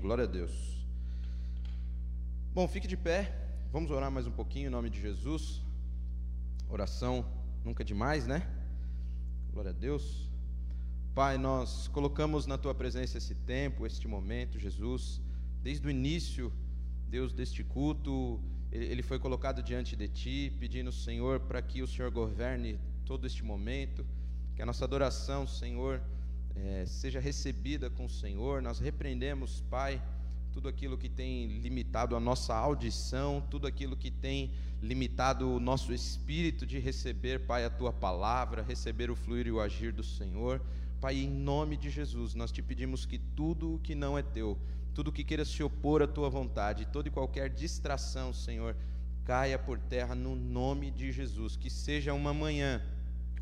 Glória a Deus. Bom, fique de pé. Vamos orar mais um pouquinho em nome de Jesus. Oração nunca é demais, né? Glória a Deus. Pai, nós colocamos na tua presença esse tempo, este momento, Jesus. Desde o início, Deus, deste culto, ele foi colocado diante de ti, pedindo, Senhor, para que o Senhor governe todo este momento, que a nossa adoração, Senhor, é, seja recebida com o Senhor. Nós repreendemos, Pai, tudo aquilo que tem limitado a nossa audição, tudo aquilo que tem limitado o nosso espírito de receber, Pai, a tua palavra, receber o fluir e o agir do Senhor. Pai, em nome de Jesus, nós te pedimos que tudo o que não é teu, tudo que queira se opor à tua vontade, toda e qualquer distração, Senhor, caia por terra no nome de Jesus. Que seja uma manhã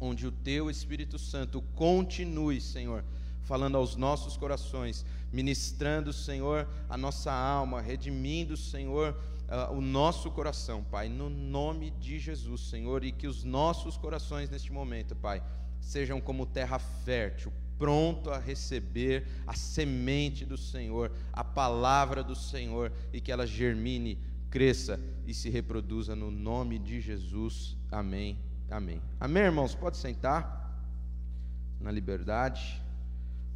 onde o teu Espírito Santo continue, Senhor, falando aos nossos corações, ministrando, Senhor, a nossa alma, redimindo, Senhor, uh, o nosso coração, Pai, no nome de Jesus, Senhor, e que os nossos corações neste momento, Pai, sejam como terra fértil, pronto a receber a semente do Senhor, a palavra do Senhor, e que ela germine, cresça e se reproduza no nome de Jesus. Amém Amém. Amém, irmãos? Pode sentar na liberdade.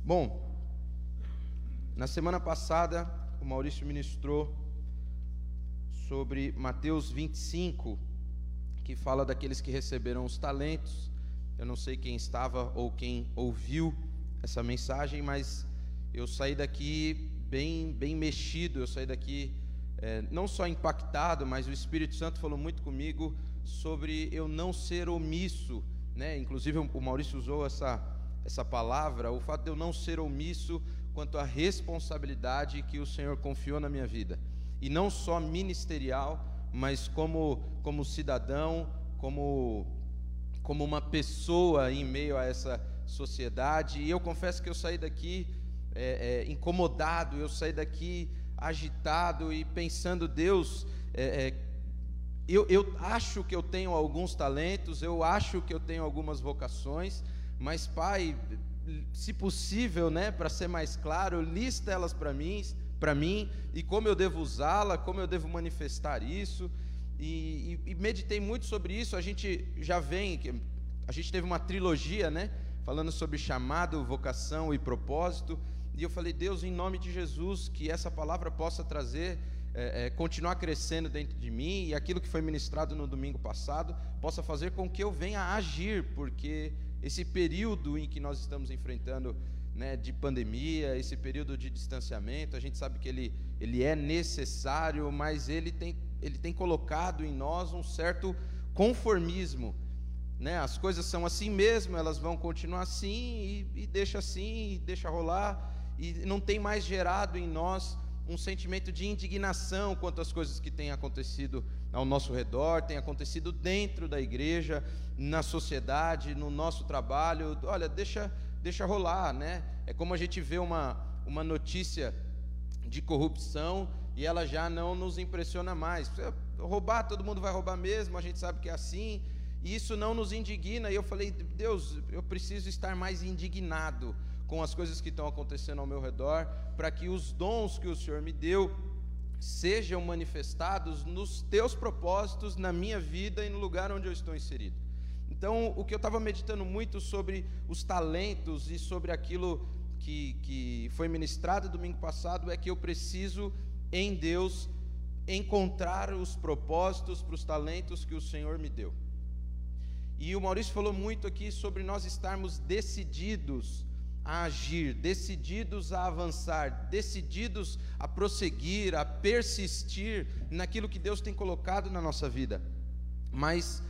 Bom, na semana passada o Maurício ministrou sobre Mateus 25, que fala daqueles que receberam os talentos. Eu não sei quem estava ou quem ouviu essa mensagem, mas eu saí daqui bem, bem mexido. Eu saí daqui é, não só impactado, mas o Espírito Santo falou muito comigo sobre eu não ser omisso, né? Inclusive o Maurício usou essa essa palavra, o fato de eu não ser omisso quanto à responsabilidade que o Senhor confiou na minha vida. E não só ministerial, mas como como cidadão, como como uma pessoa em meio a essa sociedade. E eu confesso que eu saí daqui é, é, incomodado, eu saí daqui agitado e pensando, Deus, é, é eu, eu acho que eu tenho alguns talentos, eu acho que eu tenho algumas vocações, mas, Pai, se possível, né, para ser mais claro, lista elas para mim, para mim, e como eu devo usá-la, como eu devo manifestar isso. E, e, e, meditei muito sobre isso. A gente já vem, a gente teve uma trilogia, né, falando sobre chamado, vocação e propósito. E eu falei, Deus, em nome de Jesus, que essa palavra possa trazer é, é, continuar crescendo dentro de mim e aquilo que foi ministrado no domingo passado possa fazer com que eu venha agir, porque esse período em que nós estamos enfrentando né, de pandemia, esse período de distanciamento, a gente sabe que ele, ele é necessário, mas ele tem, ele tem colocado em nós um certo conformismo. Né? As coisas são assim mesmo, elas vão continuar assim, e, e deixa assim, e deixa rolar, e não tem mais gerado em nós um sentimento de indignação quanto às coisas que têm acontecido ao nosso redor, têm acontecido dentro da igreja, na sociedade, no nosso trabalho. Olha, deixa, deixa rolar, né? É como a gente vê uma, uma notícia de corrupção e ela já não nos impressiona mais. Roubar, todo mundo vai roubar mesmo, a gente sabe que é assim, e isso não nos indigna. E eu falei, Deus, eu preciso estar mais indignado com as coisas que estão acontecendo ao meu redor, para que os dons que o Senhor me deu sejam manifestados nos teus propósitos na minha vida e no lugar onde eu estou inserido. Então, o que eu estava meditando muito sobre os talentos e sobre aquilo que, que foi ministrado domingo passado é que eu preciso, em Deus, encontrar os propósitos para os talentos que o Senhor me deu. E o Maurício falou muito aqui sobre nós estarmos decididos a agir, decididos a avançar, decididos a prosseguir, a persistir naquilo que Deus tem colocado na nossa vida. Mas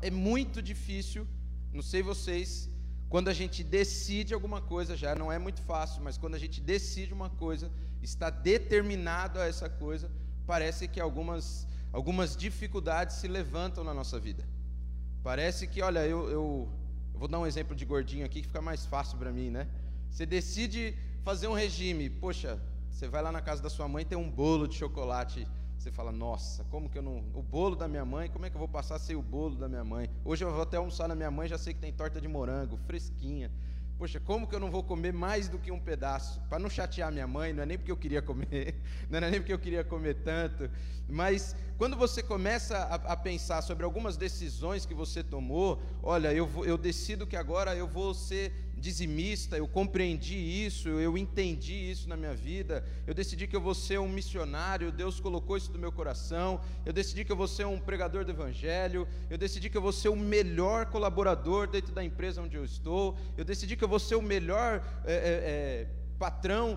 é muito difícil, não sei vocês, quando a gente decide alguma coisa, já não é muito fácil, mas quando a gente decide uma coisa, está determinado a essa coisa, parece que algumas, algumas dificuldades se levantam na nossa vida. Parece que, olha, eu, eu vou dar um exemplo de gordinho aqui que fica mais fácil para mim, né? Você decide fazer um regime, poxa, você vai lá na casa da sua mãe tem um bolo de chocolate. Você fala, nossa, como que eu não. O bolo da minha mãe, como é que eu vou passar sem o bolo da minha mãe? Hoje eu vou até almoçar na minha mãe, já sei que tem torta de morango, fresquinha. Poxa, como que eu não vou comer mais do que um pedaço? Para não chatear minha mãe, não é nem porque eu queria comer, não era nem porque eu queria comer tanto, mas quando você começa a, a pensar sobre algumas decisões que você tomou, olha, eu, vou, eu decido que agora eu vou ser dizimista, eu compreendi isso, eu entendi isso na minha vida, eu decidi que eu vou ser um missionário, Deus colocou isso no meu coração, eu decidi que eu vou ser um pregador do Evangelho, eu decidi que eu vou ser o melhor colaborador dentro da empresa onde eu estou, eu decidi que eu vou ser o melhor é, é, patrão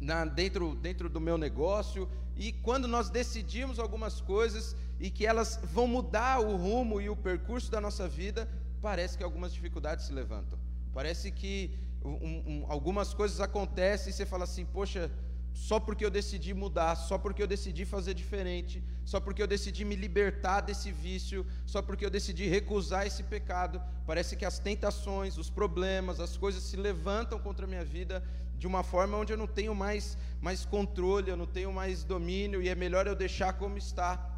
na, dentro, dentro do meu negócio, e quando nós decidimos algumas coisas e que elas vão mudar o rumo e o percurso da nossa vida, parece que algumas dificuldades se levantam. Parece que um, um, algumas coisas acontecem e você fala assim: poxa, só porque eu decidi mudar, só porque eu decidi fazer diferente, só porque eu decidi me libertar desse vício, só porque eu decidi recusar esse pecado, parece que as tentações, os problemas, as coisas se levantam contra a minha vida de uma forma onde eu não tenho mais, mais controle, eu não tenho mais domínio, e é melhor eu deixar como está.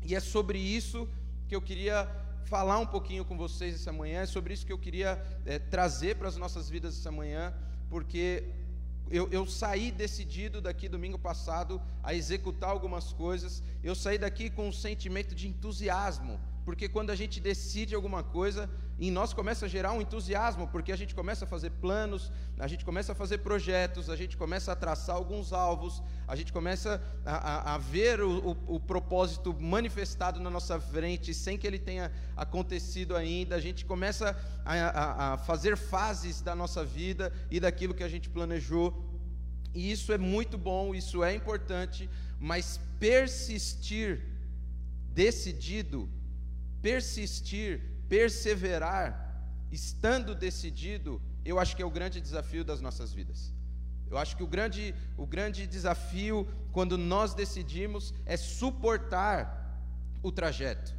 E é sobre isso que eu queria falar um pouquinho com vocês essa manhã, é sobre isso que eu queria é, trazer para as nossas vidas essa manhã, porque eu, eu, saí decidido daqui domingo passado a executar algumas coisas, eu saí daqui com um sentimento de entusiasmo, porque quando a gente decide alguma coisa, em nós começa a gerar um entusiasmo, porque a gente começa a fazer planos, a gente começa a fazer projetos, a gente começa a traçar alguns alvos, a gente começa a, a, a ver o, o, o, propósito manifestado na nossa frente, sem que ele tenha acontecido ainda, a gente começa a, a fazer fases da nossa vida e daquilo que a gente planejou, e isso é muito bom, isso é importante, mas persistir decidido, persistir perseverar, estando decidido, eu acho que é o grande desafio das nossas vidas. Eu acho que o grande, o grande desafio, quando nós decidimos, é suportar o trajeto,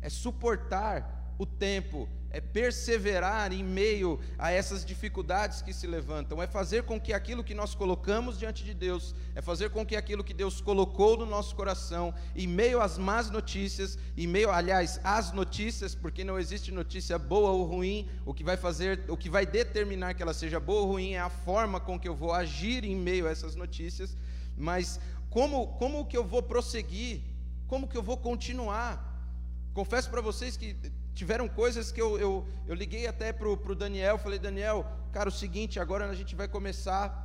é suportar o tempo, é perseverar em meio a essas dificuldades que se levantam, é fazer com que aquilo que nós colocamos diante de Deus, é fazer com que aquilo que Deus colocou no nosso coração, em meio às más notícias, em meio, aliás, às notícias, porque não existe notícia boa ou ruim, o que vai fazer, o que vai determinar que ela seja boa ou ruim é a forma com que eu vou agir em meio a essas notícias, mas como, como que eu vou prosseguir? Como que eu vou continuar? Confesso para vocês que tiveram coisas que eu, eu, eu liguei até para o Daniel, falei, Daniel, cara, o seguinte, agora a gente vai começar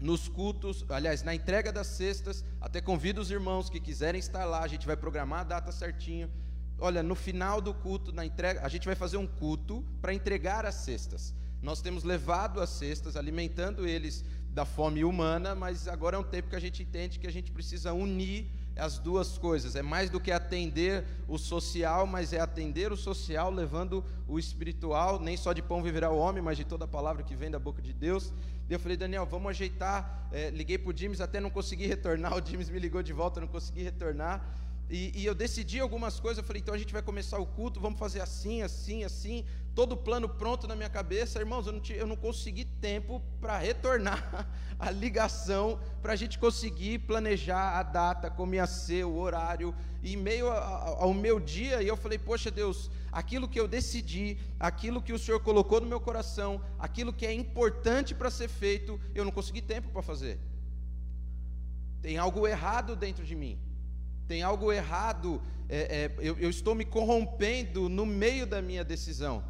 nos cultos, aliás, na entrega das cestas, até convido os irmãos que quiserem estar lá, a gente vai programar a data certinho. Olha, no final do culto, na entrega, a gente vai fazer um culto para entregar as cestas. Nós temos levado as cestas, alimentando eles da fome humana, mas agora é um tempo que a gente entende que a gente precisa unir as duas coisas. É mais do que atender o social, mas é atender o social levando o espiritual. Nem só de pão viverá o homem, mas de toda a palavra que vem da boca de Deus. E eu falei, Daniel, vamos ajeitar. É, liguei para o James, até não consegui retornar. O James me ligou de volta, não consegui retornar. E, e, eu decidi algumas coisas, eu falei, então a gente vai começar o culto, vamos fazer assim, assim, assim, todo o plano pronto na minha cabeça, irmãos, eu não, eu não consegui tempo para retornar a ligação, para a gente conseguir planejar a data, como ia ser, o horário, e meio ao meu dia, e eu falei, poxa Deus, aquilo que eu decidi, aquilo que o Senhor colocou no meu coração, aquilo que é importante para ser feito, eu não consegui tempo para fazer. Tem algo errado dentro de mim tem algo errado, é, é, eu, eu estou me corrompendo no meio da minha decisão.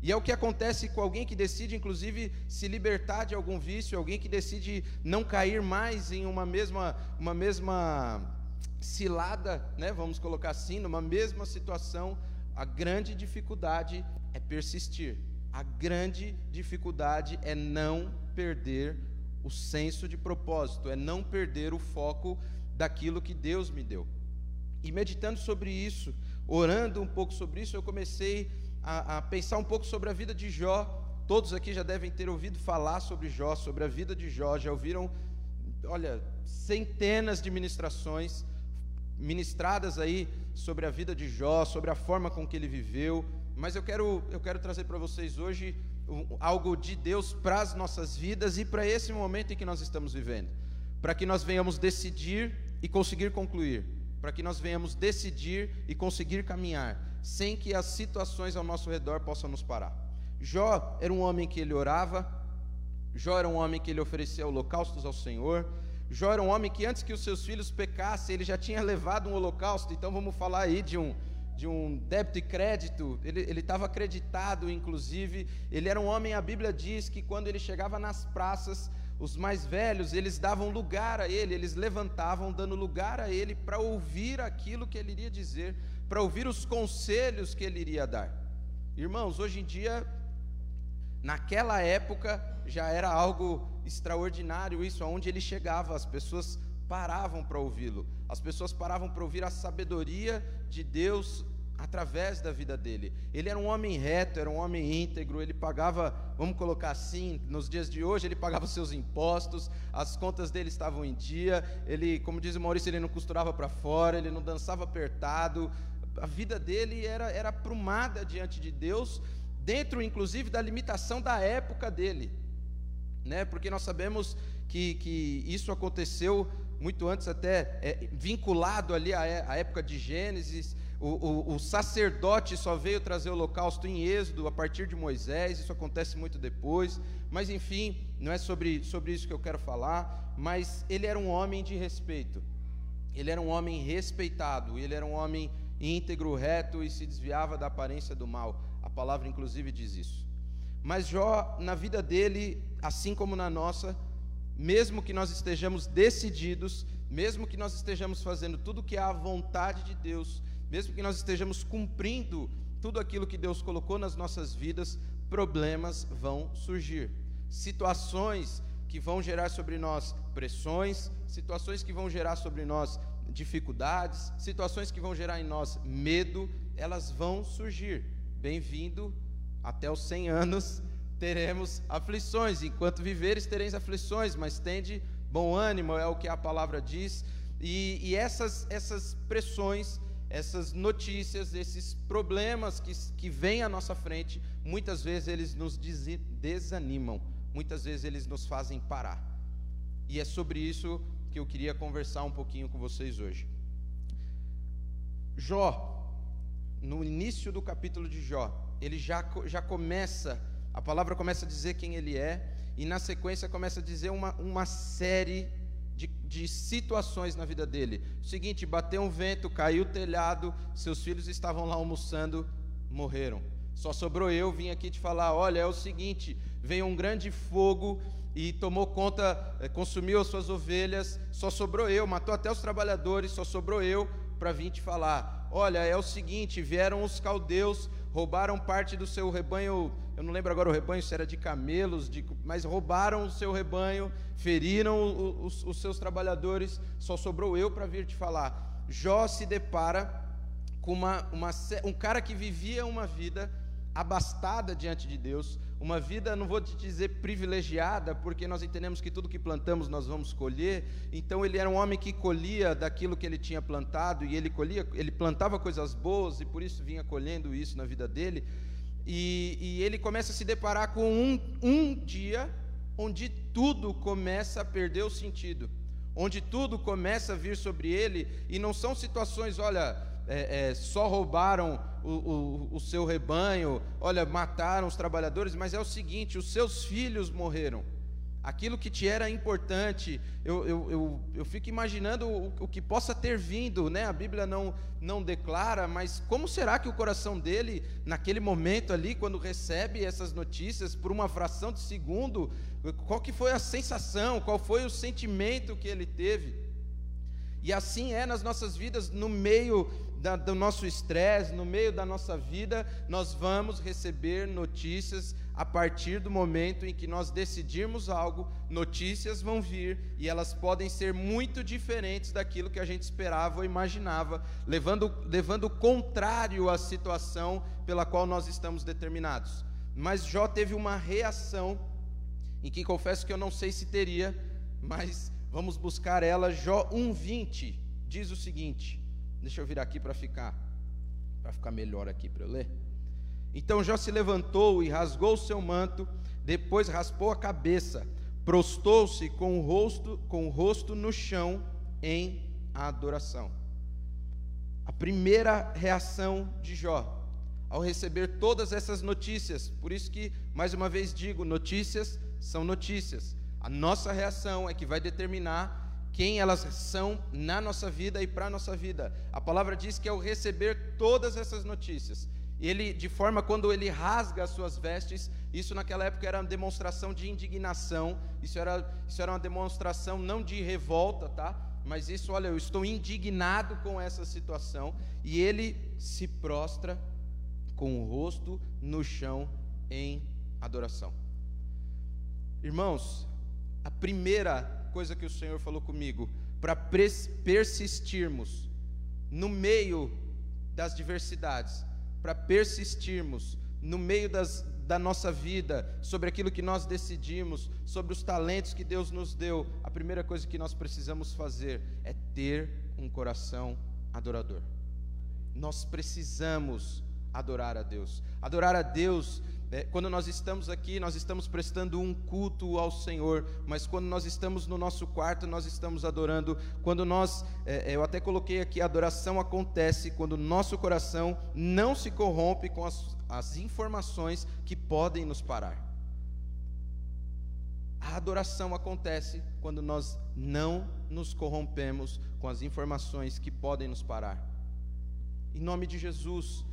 E é o que acontece com alguém que decide, inclusive, se libertar de algum vício, alguém que decide não cair mais em uma mesma, uma mesma cilada, né, vamos colocar assim, numa mesma situação. A grande dificuldade é persistir. A grande dificuldade é não perder o senso de propósito, é não perder o foco daquilo que Deus me deu. E meditando sobre isso, orando um pouco sobre isso, eu comecei a, a, pensar um pouco sobre a vida de Jó. Todos aqui já devem ter ouvido falar sobre Jó, sobre a vida de Jó, já ouviram, olha, centenas de ministrações ministradas aí sobre a vida de Jó, sobre a forma com que ele viveu. Mas eu quero, eu quero trazer para vocês hoje algo de Deus para as nossas vidas e para esse momento em que nós estamos vivendo, para que nós venhamos decidir e conseguir concluir, para que nós venhamos decidir e conseguir caminhar, sem que as situações ao nosso redor possam nos parar. Jó era um homem que ele orava, Jó era um homem que ele oferecia holocaustos ao Senhor, Jó era um homem que antes que os seus filhos pecassem, ele já tinha levado um holocausto, então vamos falar aí de um, de um débito e crédito, ele estava acreditado, inclusive, ele era um homem, a Bíblia diz que quando ele chegava nas praças, os mais velhos, eles davam lugar a ele, eles levantavam, dando lugar a ele para ouvir aquilo que ele iria dizer, para ouvir os conselhos que ele iria dar. Irmãos, hoje em dia, naquela época, já era algo extraordinário isso, aonde ele chegava, as pessoas paravam para ouvi-lo, as pessoas paravam para ouvir a sabedoria de Deus através da vida dele. Ele era um homem reto, era um homem íntegro, ele pagava, vamos colocar assim, nos dias de hoje, ele pagava seus impostos, as contas dele estavam em dia, ele, como diz o Maurício, ele não costurava para fora, ele não dançava apertado, a vida dele era, era aprumada diante de Deus, dentro inclusive da limitação da época dele, né? porque nós sabemos que, que isso aconteceu muito antes, até é, vinculado ali à, à época de Gênesis, o, o, o, sacerdote só veio trazer o holocausto em Êxodo a partir de Moisés, isso acontece muito depois, mas enfim, não é sobre, sobre isso que eu quero falar, mas ele era um homem de respeito, ele era um homem respeitado, ele era um homem íntegro, reto e se desviava da aparência do mal, a palavra inclusive diz isso. Mas Jó, na vida dele, assim como na nossa, mesmo que nós estejamos decididos, mesmo que nós estejamos fazendo tudo que é a vontade de Deus, mesmo que nós estejamos cumprindo tudo aquilo que Deus colocou nas nossas vidas, problemas vão surgir. Situações que vão gerar sobre nós pressões, situações que vão gerar sobre nós dificuldades, situações que vão gerar em nós medo, elas vão surgir. Bem-vindo até os 100 anos, teremos aflições. Enquanto viveres, tereis aflições, mas tende bom ânimo, é o que a palavra diz. E, e essas, essas pressões, essas notícias, esses problemas que, que vêm à nossa frente, muitas vezes eles nos desanimam, muitas vezes eles nos fazem parar. E é sobre isso que eu queria conversar um pouquinho com vocês hoje. Jó, no início do capítulo de Jó, ele já, já começa, a palavra começa a dizer quem ele é, e na sequência começa a dizer uma, uma série de, situações na vida dele. Seguinte: bateu um vento, caiu o telhado, seus filhos estavam lá almoçando, morreram. Só sobrou eu, vim aqui te falar: olha, é o seguinte, veio um grande fogo e tomou conta, eh, consumiu as suas ovelhas, só sobrou eu, matou até os trabalhadores, só sobrou eu para vir te falar: olha, é o seguinte, vieram os caldeus, roubaram parte do seu rebanho eu não lembro agora o rebanho se era de camelos, de, mas roubaram o seu rebanho, feriram os, os seus trabalhadores, só sobrou eu para vir te falar. Jó se depara com uma, uma, um cara que vivia uma vida abastada diante de Deus, uma vida, não vou te dizer privilegiada, porque nós entendemos que tudo que plantamos nós vamos colher. Então ele era um homem que colhia daquilo que ele tinha plantado e ele colhia, ele plantava coisas boas e por isso vinha colhendo isso na vida dele. E, e ele começa a se deparar com um, um dia onde tudo começa a perder o sentido, onde tudo começa a vir sobre ele, e não são situações, olha, é, é, só roubaram o, o, o seu rebanho, olha, mataram os trabalhadores, mas é o seguinte: os seus filhos morreram aquilo que te era importante. Eu, eu, eu, eu fico imaginando o, o, que possa ter vindo, né? A Bíblia não, não declara, mas como será que o coração dele, naquele momento ali, quando recebe essas notícias, por uma fração de segundo, qual que foi a sensação, qual foi o sentimento que ele teve? E assim é nas nossas vidas, no meio da, do nosso estresse, no meio da nossa vida, nós vamos receber notícias a partir do momento em que nós decidirmos algo, notícias vão vir e elas podem ser muito diferentes daquilo que a gente esperava ou imaginava, levando, levando o contrário à situação pela qual nós estamos determinados. Mas Jó teve uma reação, em que confesso que eu não sei se teria, mas vamos buscar ela. Jó 1,20 diz o seguinte: deixa eu vir aqui para ficar, para ficar melhor aqui para eu ler. Então Jó se levantou e rasgou o seu manto, depois raspou a cabeça, prostou-se com o rosto, com o rosto no chão em adoração. A primeira reação de Jó, ao receber todas essas notícias. Por isso que, mais uma vez digo, notícias são notícias. A nossa reação é que vai determinar quem elas são na nossa vida e para a nossa vida. A palavra diz que ao receber todas essas notícias, ele, de forma quando ele rasga as suas vestes, isso naquela época era uma demonstração de indignação, isso era, isso era uma demonstração não de revolta, tá? Mas isso, olha, eu estou indignado com essa situação, e ele se prostra com o rosto no chão em adoração. Irmãos, a primeira coisa que o Senhor falou comigo, para persistirmos no meio das diversidades, para persistirmos no meio das, da nossa vida, sobre aquilo que nós decidimos, sobre os talentos que Deus nos deu, a primeira coisa que nós precisamos fazer é ter um coração adorador. Nós precisamos adorar a Deus. Adorar a Deus é, quando nós estamos aqui, nós estamos prestando um culto ao Senhor, mas quando nós estamos no nosso quarto, nós estamos adorando. Quando nós, é, é eu até coloquei aqui, a adoração acontece quando o nosso coração não se corrompe com as, as informações que podem nos parar. A adoração acontece quando nós não nos corrompemos com as informações que podem nos parar. Em nome de Jesus,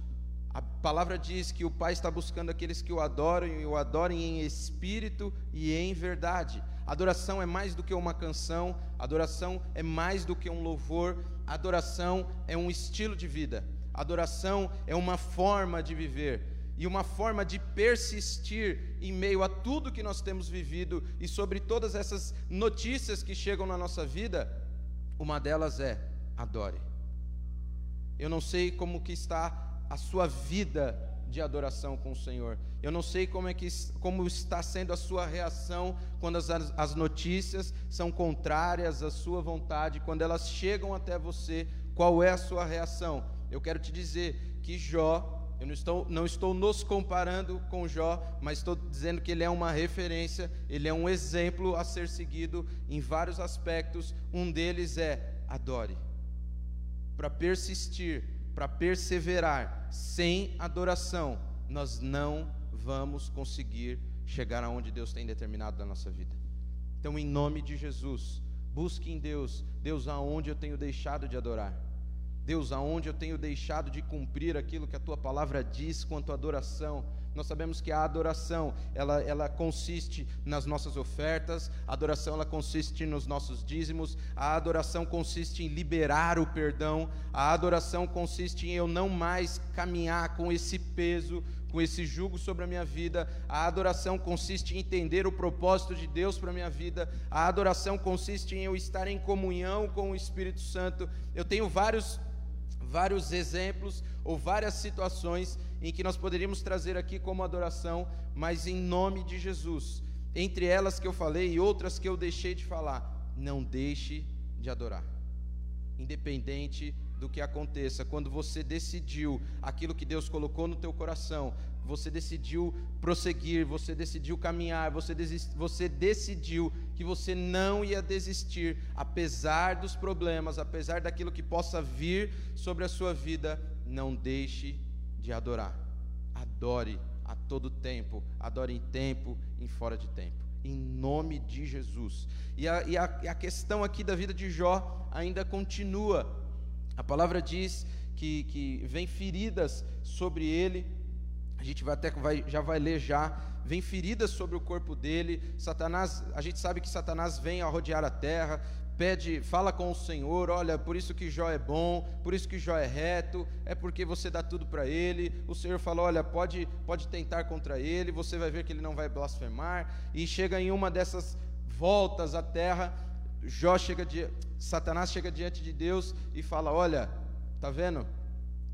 a palavra diz que o Pai está buscando aqueles que o adoram e o adorem em espírito e em verdade. Adoração é mais do que uma canção, adoração é mais do que um louvor, adoração é um estilo de vida, adoração é uma forma de viver e uma forma de persistir em meio a tudo que nós temos vivido e sobre todas essas notícias que chegam na nossa vida, uma delas é adore. Eu não sei como que está a sua vida de adoração com o Senhor. Eu não sei como é que como está sendo a sua reação quando as, as notícias são contrárias à sua vontade, quando elas chegam até você, qual é a sua reação? Eu quero te dizer que Jó eu não estou, não estou nos comparando com Jó, mas estou dizendo que ele é uma referência, ele é um exemplo a ser seguido em vários aspectos. Um deles é adore. Para persistir, para perseverar sem adoração, nós não vamos conseguir chegar aonde Deus tem determinado na nossa vida. Então, em nome de Jesus, busque em Deus, Deus aonde eu tenho deixado de adorar. Deus, aonde eu tenho deixado de cumprir aquilo que a tua palavra diz quanto à adoração, nós sabemos que a adoração, ela, ela consiste nas nossas ofertas, a adoração ela consiste nos nossos dízimos, a adoração consiste em liberar o perdão, a adoração consiste em eu não mais caminhar com esse peso, com esse jugo sobre a minha vida. A adoração consiste em entender o propósito de Deus para a minha vida. A adoração consiste em eu estar em comunhão com o Espírito Santo. Eu tenho vários vários exemplos ou várias situações em que nós poderíamos trazer aqui como adoração, mas em nome de Jesus. Entre elas que eu falei e outras que eu deixei de falar, não deixe de adorar. Independente do que aconteça, quando você decidiu aquilo que Deus colocou no teu coração, você decidiu prosseguir, você decidiu caminhar, você, desist, você decidiu que você não ia desistir, apesar dos problemas, apesar daquilo que possa vir sobre a sua vida, não deixe de adorar. Adore a todo tempo, adore em tempo, em fora de tempo, em nome de Jesus. E a, e a, e a questão aqui da vida de Jó ainda continua. A palavra diz que, que vem feridas sobre ele, a gente vai até vai, já vai ler já, vem feridas sobre o corpo dele. Satanás, a gente sabe que Satanás vem a rodear a terra, pede, fala com o Senhor, olha, por isso que Jó é bom, por isso que Jó é reto, é porque você dá tudo para ele. O Senhor fala, olha, pode, pode tentar contra ele, você vai ver que ele não vai blasfemar. E chega em uma dessas voltas à terra, Jó chega de, Satanás chega diante de Deus e fala, olha, tá vendo?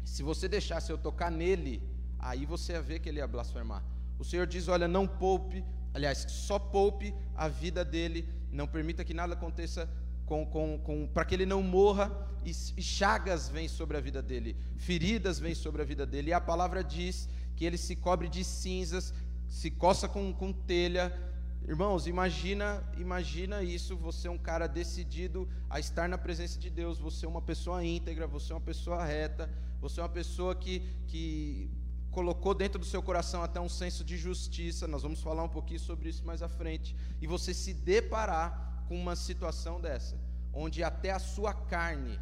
Se você deixasse eu tocar nele, aí você ia ver que ele ia blasfemar. O Senhor diz: Olha, não poupe, aliás, só poupe a vida dele, não permita que nada aconteça com, com, com para que ele não morra, e, chagas vêm sobre a vida dele, feridas vêm sobre a vida dele, e a palavra diz que ele se cobre de cinzas, se coça com, com telha. Irmãos, imagina, imagina isso, você é um cara decidido a estar na presença de Deus, você é uma pessoa íntegra, você é uma pessoa reta, você é uma pessoa que, que colocou dentro do seu coração até um senso de justiça, nós vamos falar um pouquinho sobre isso mais à frente, e você se deparar com uma situação dessa, onde até a sua carne,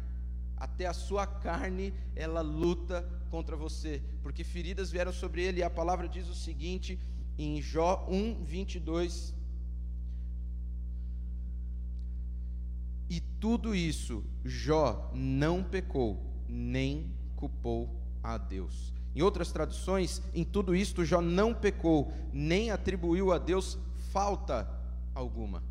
até a sua carne, ela luta contra você, porque feridas vieram sobre ele, e a palavra diz o seguinte, em Jó 1, 22. E tudo isso, Jó não pecou, nem culpou a Deus. Em outras traduções, em tudo isto, Jó não pecou, nem atribuiu a Deus falta alguma.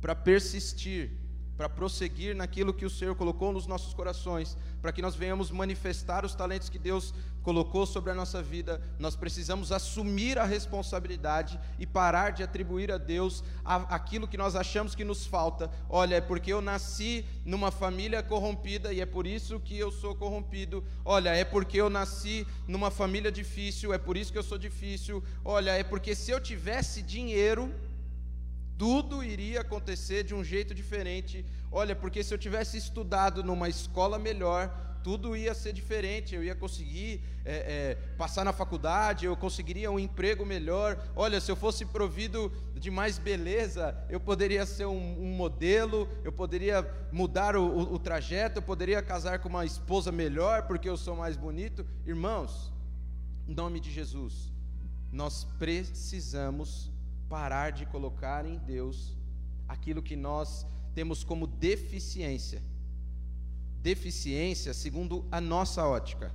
Para persistir, para prosseguir naquilo que o Senhor colocou nos nossos corações, para que nós venhamos manifestar os talentos que Deus colocou sobre a nossa vida, nós precisamos assumir a responsabilidade e parar de atribuir a Deus aquilo que nós achamos que nos falta. Olha, é porque eu nasci numa família corrompida e é por isso que eu sou corrompido. Olha, é porque eu nasci numa família difícil, é por isso que eu sou difícil. Olha, é porque se eu tivesse dinheiro, tudo iria acontecer de um jeito diferente. Olha, porque se eu tivesse estudado numa escola melhor, tudo ia ser diferente. Eu ia conseguir é, é, passar na faculdade, eu conseguiria um emprego melhor. Olha, se eu fosse provido de mais beleza, eu poderia ser um, um modelo, eu poderia mudar o, o, o trajeto, eu poderia casar com uma esposa melhor porque eu sou mais bonito. Irmãos, em nome de Jesus, nós precisamos parar de colocar em Deus aquilo que nós temos como deficiência. Deficiência segundo a nossa ótica,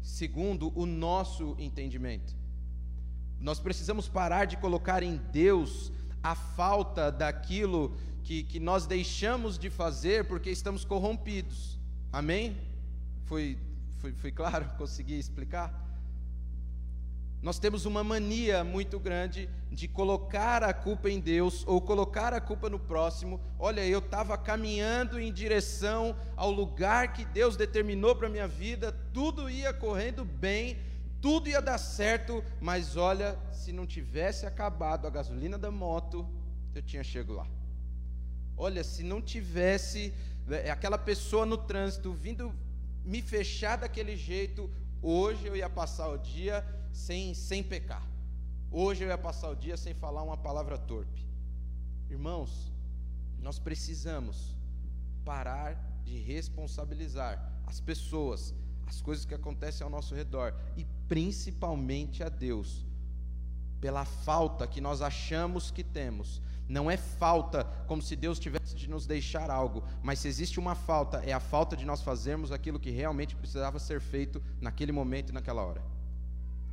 segundo o nosso entendimento. Nós precisamos parar de colocar em Deus a falta daquilo que, que nós deixamos de fazer porque estamos corrompidos. Amém? Foi, foi, foi claro? Consegui explicar? Nós temos uma mania muito grande de colocar a culpa em Deus ou colocar a culpa no próximo. Olha, eu estava caminhando em direção ao lugar que Deus determinou para minha vida, tudo ia correndo bem, tudo ia dar certo, mas olha, se não tivesse acabado a gasolina da moto, eu tinha chego lá. Olha, se não tivesse é, aquela pessoa no trânsito vindo me fechar daquele jeito, hoje eu ia passar o dia sem, sem pecar. Hoje eu ia passar o dia sem falar uma palavra torpe. Irmãos, nós precisamos parar de responsabilizar as pessoas, as coisas que acontecem ao nosso redor e principalmente a Deus pela falta que nós achamos que temos. Não é falta como se Deus tivesse de nos deixar algo, mas se existe uma falta, é a falta de nós fazermos aquilo que realmente precisava ser feito naquele momento e naquela hora.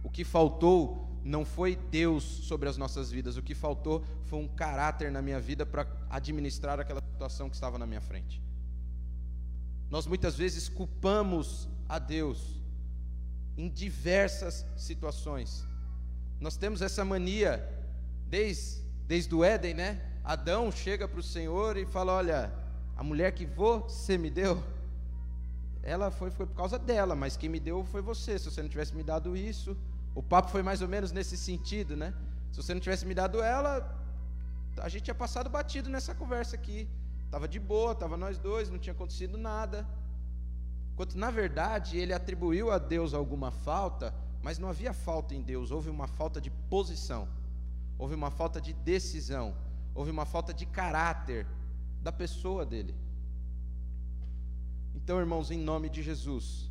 O que faltou não foi Deus sobre as nossas vidas, o que faltou foi um caráter na minha vida para administrar aquela situação que estava na minha frente. Nós muitas vezes culpamos a Deus em diversas situações. Nós temos essa mania, desde, desde o Éden, né? Adão chega para o Senhor e fala: Olha, a mulher que você me deu, ela foi, foi por causa dela, mas quem me deu foi você. Se você não tivesse me dado isso, o papo foi mais ou menos nesse sentido, né? Se você não tivesse me dado ela, a gente tinha passado batido nessa conversa aqui. Tava de boa, tava nós dois, não tinha acontecido nada. Enquanto na verdade ele atribuiu a Deus alguma falta, mas não havia falta em Deus, houve uma falta de posição, houve uma falta de decisão, houve uma falta de caráter da pessoa dele. Então, irmãos, em nome de Jesus,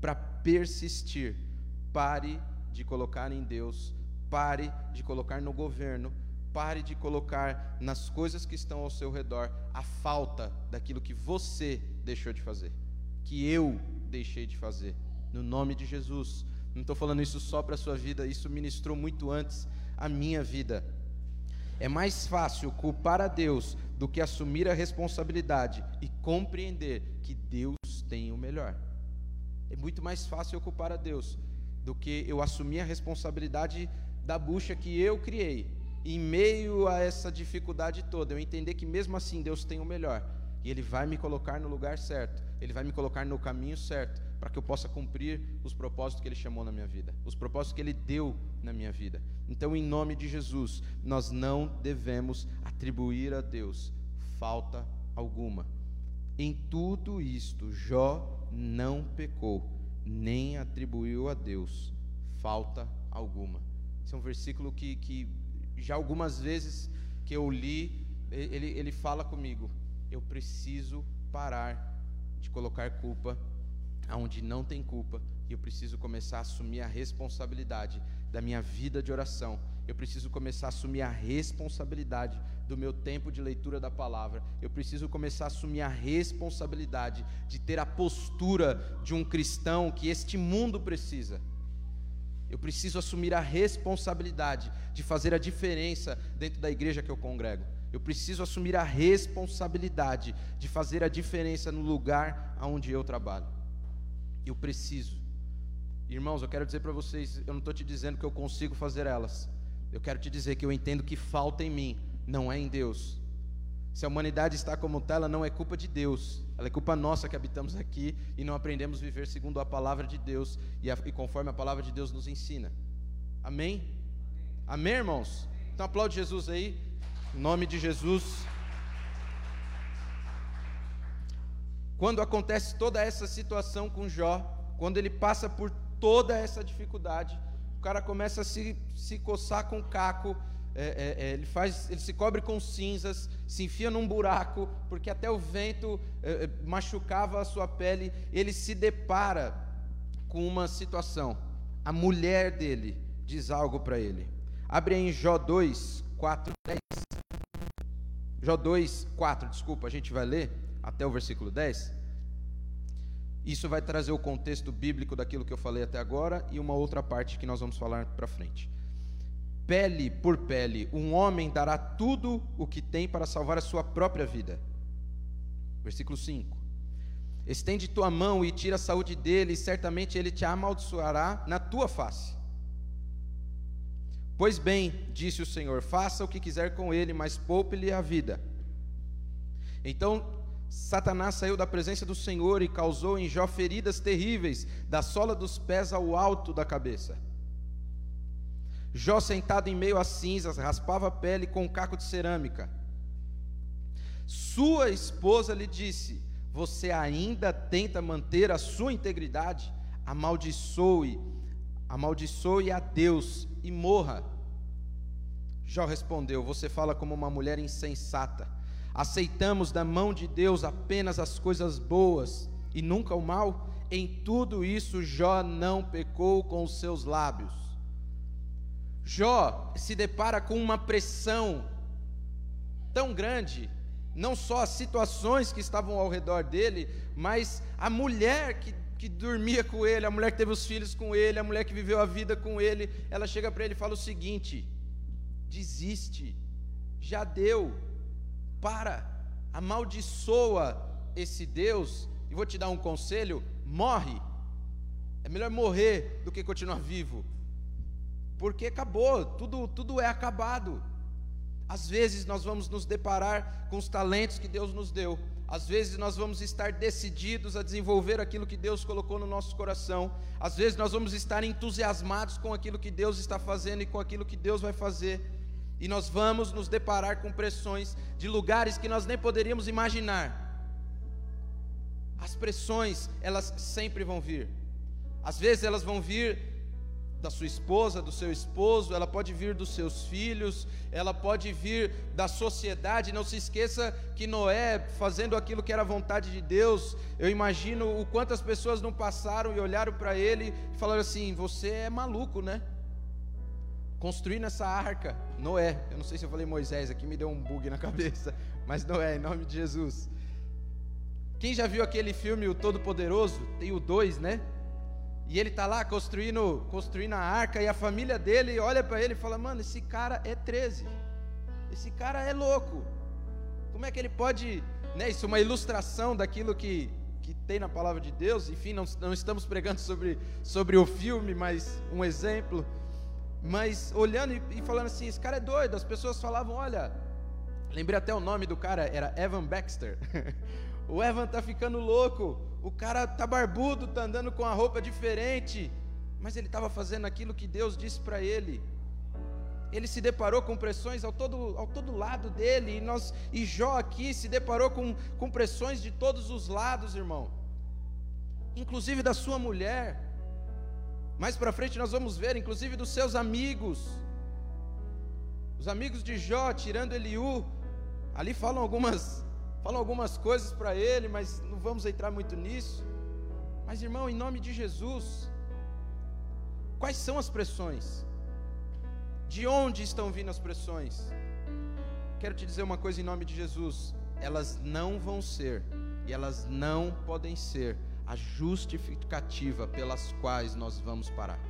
para persistir, pare de colocar em Deus, pare de colocar no governo, pare de colocar nas coisas que estão ao seu redor a falta daquilo que você deixou de fazer, que eu deixei de fazer, no nome de Jesus. Não estou falando isso só para a sua vida, isso ministrou muito antes a minha vida. É mais fácil culpar a Deus do que assumir a responsabilidade e compreender que Deus tem o melhor. É muito mais fácil culpar a Deus do que eu assumir a responsabilidade da bucha que eu criei. Em meio a essa dificuldade toda, eu entender que mesmo assim Deus tem o melhor. E Ele vai me colocar no lugar certo. Ele vai me colocar no caminho certo. Para que eu possa cumprir os propósitos que Ele chamou na minha vida. Os propósitos que Ele deu na minha vida. Então, em nome de Jesus, nós não devemos atribuir a Deus falta alguma. Em tudo isto, Jó não pecou nem atribuiu a Deus falta alguma. Esse é um versículo que, que já algumas vezes que eu li, ele, ele fala comigo: eu preciso parar de colocar culpa aonde não tem culpa, e eu preciso começar a assumir a responsabilidade da minha vida de oração. Eu preciso começar a assumir a responsabilidade do meu tempo de leitura da palavra. Eu preciso começar a assumir a responsabilidade de ter a postura de um cristão que este mundo precisa. Eu preciso assumir a responsabilidade de fazer a diferença dentro da igreja que eu congrego. Eu preciso assumir a responsabilidade de fazer a diferença no lugar onde eu trabalho. Eu preciso. Irmãos, eu quero dizer para vocês, eu não estou te dizendo que eu consigo fazer elas. Eu quero te dizer que eu entendo que falta em mim, não é em Deus. Se a humanidade está como está, ela não é culpa de Deus, ela é culpa nossa que habitamos aqui e não aprendemos a viver segundo a palavra de Deus e, a, e conforme a palavra de Deus nos ensina. Amém? Amém, irmãos? Então aplaude Jesus aí, em nome de Jesus. Quando acontece toda essa situação com Jó, quando ele passa por toda essa dificuldade, cara começa a se, se coçar com caco, é, é, é, ele, faz, ele se cobre com cinzas, se enfia num buraco, porque até o vento é, é, machucava a sua pele. Ele se depara com uma situação. A mulher dele diz algo para ele. Abre em Jó 2, 4, 10. Jó 2, 4, desculpa, a gente vai ler até o versículo 10. Isso vai trazer o contexto bíblico daquilo que eu falei até agora e uma outra parte que nós vamos falar para frente. Pele por pele, um homem dará tudo o que tem para salvar a sua própria vida. Versículo 5. Estende tua mão e tira a saúde dele, e certamente ele te amaldiçoará na tua face. Pois bem, disse o Senhor: faça o que quiser com ele, mas poupe-lhe a vida. Então Satanás saiu da presença do Senhor e causou em Jó feridas terríveis, da sola dos pés ao alto da cabeça. Jó, sentado em meio às cinzas, raspava a pele com um caco de cerâmica. Sua esposa lhe disse: Você ainda tenta manter a sua integridade? Amaldiçoe, amaldiçoe a Deus e morra. Jó respondeu: Você fala como uma mulher insensata aceitamos da mão de Deus apenas as coisas boas e nunca o mal, em tudo isso Jó não pecou com os seus lábios. Jó se depara com uma pressão tão grande, não só as situações que estavam ao redor dele, mas a mulher que, que dormia com ele, a mulher que teve os filhos com ele, a mulher que viveu a vida com ele, ela chega para ele e fala o seguinte: desiste, já deu, para, amaldiçoa esse Deus, e vou te dar um conselho: morre. É melhor morrer do que continuar vivo, porque acabou, tudo, tudo é acabado. Às vezes nós vamos nos deparar com os talentos que Deus nos deu, às vezes nós vamos estar decididos a desenvolver aquilo que Deus colocou no nosso coração. Às vezes nós vamos estar entusiasmados com aquilo que Deus está fazendo e com aquilo que Deus vai fazer. E nós vamos nos deparar com pressões de lugares que nós nem poderíamos imaginar. As pressões, elas sempre vão vir. Às vezes elas vão vir da sua esposa, do seu esposo, ela pode vir dos seus filhos, ela pode vir da sociedade. Não se esqueça que Noé, fazendo aquilo que era vontade de Deus, eu imagino o quantas pessoas não passaram e olharam para ele e falaram assim: Você é maluco, né? Construindo essa arca, Noé, eu não sei se eu falei Moisés aqui, me deu um bug na cabeça, mas Noé, em nome de Jesus. Quem já viu aquele filme O Todo Poderoso? Tem o 2, né? E ele está lá construindo, construindo a arca e a família dele olha para ele e fala: "Mano, esse cara é 13. Esse cara é louco. Como é que ele pode, né, isso é uma ilustração daquilo que que tem na palavra de Deus. Enfim, não, não estamos pregando sobre sobre o filme, mas um exemplo mas olhando e, falando assim, esse cara é doido. As pessoas falavam, olha, lembrei até o nome do cara, era Evan Baxter. o Evan tá ficando louco. O cara tá barbudo, tá andando com a roupa diferente, mas ele estava fazendo aquilo que Deus disse para ele. Ele se deparou com pressões ao todo, ao todo lado dele, e, nós, e Jó aqui se deparou com, com pressões de todos os lados, irmão. inclusive da sua mulher. Mais para frente nós vamos ver, inclusive dos seus amigos. Os amigos de Jó, tirando Eliú, ali falam algumas, falam algumas coisas para ele, mas não vamos entrar muito nisso. Mas irmão, em nome de Jesus, quais são as pressões? De onde estão vindo as pressões? Quero te dizer uma coisa em nome de Jesus: elas não vão ser, e elas não podem ser, a justificativa pelas quais nós vamos parar.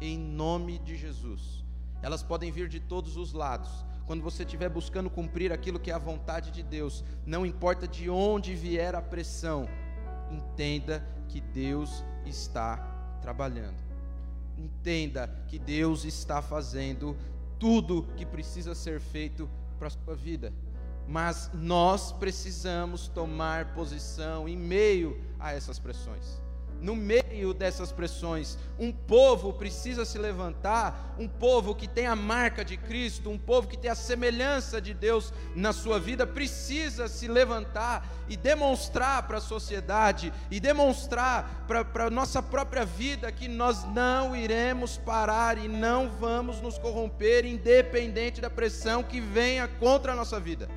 Em nome de Jesus. Elas podem vir de todos os lados. Quando você estiver buscando cumprir aquilo que é a vontade de Deus, não importa de onde vier a pressão, entenda que Deus está trabalhando. Entenda que Deus está fazendo tudo que precisa ser feito para a sua vida mas nós precisamos tomar posição em meio a essas pressões. No meio dessas pressões, um povo precisa se levantar, um povo que tem a marca de Cristo, um povo que tem a semelhança de Deus na sua vida, precisa se levantar e demonstrar para a sociedade e demonstrar para a nossa própria vida que nós não iremos parar e não vamos nos corromper, independente da pressão que venha contra a nossa vida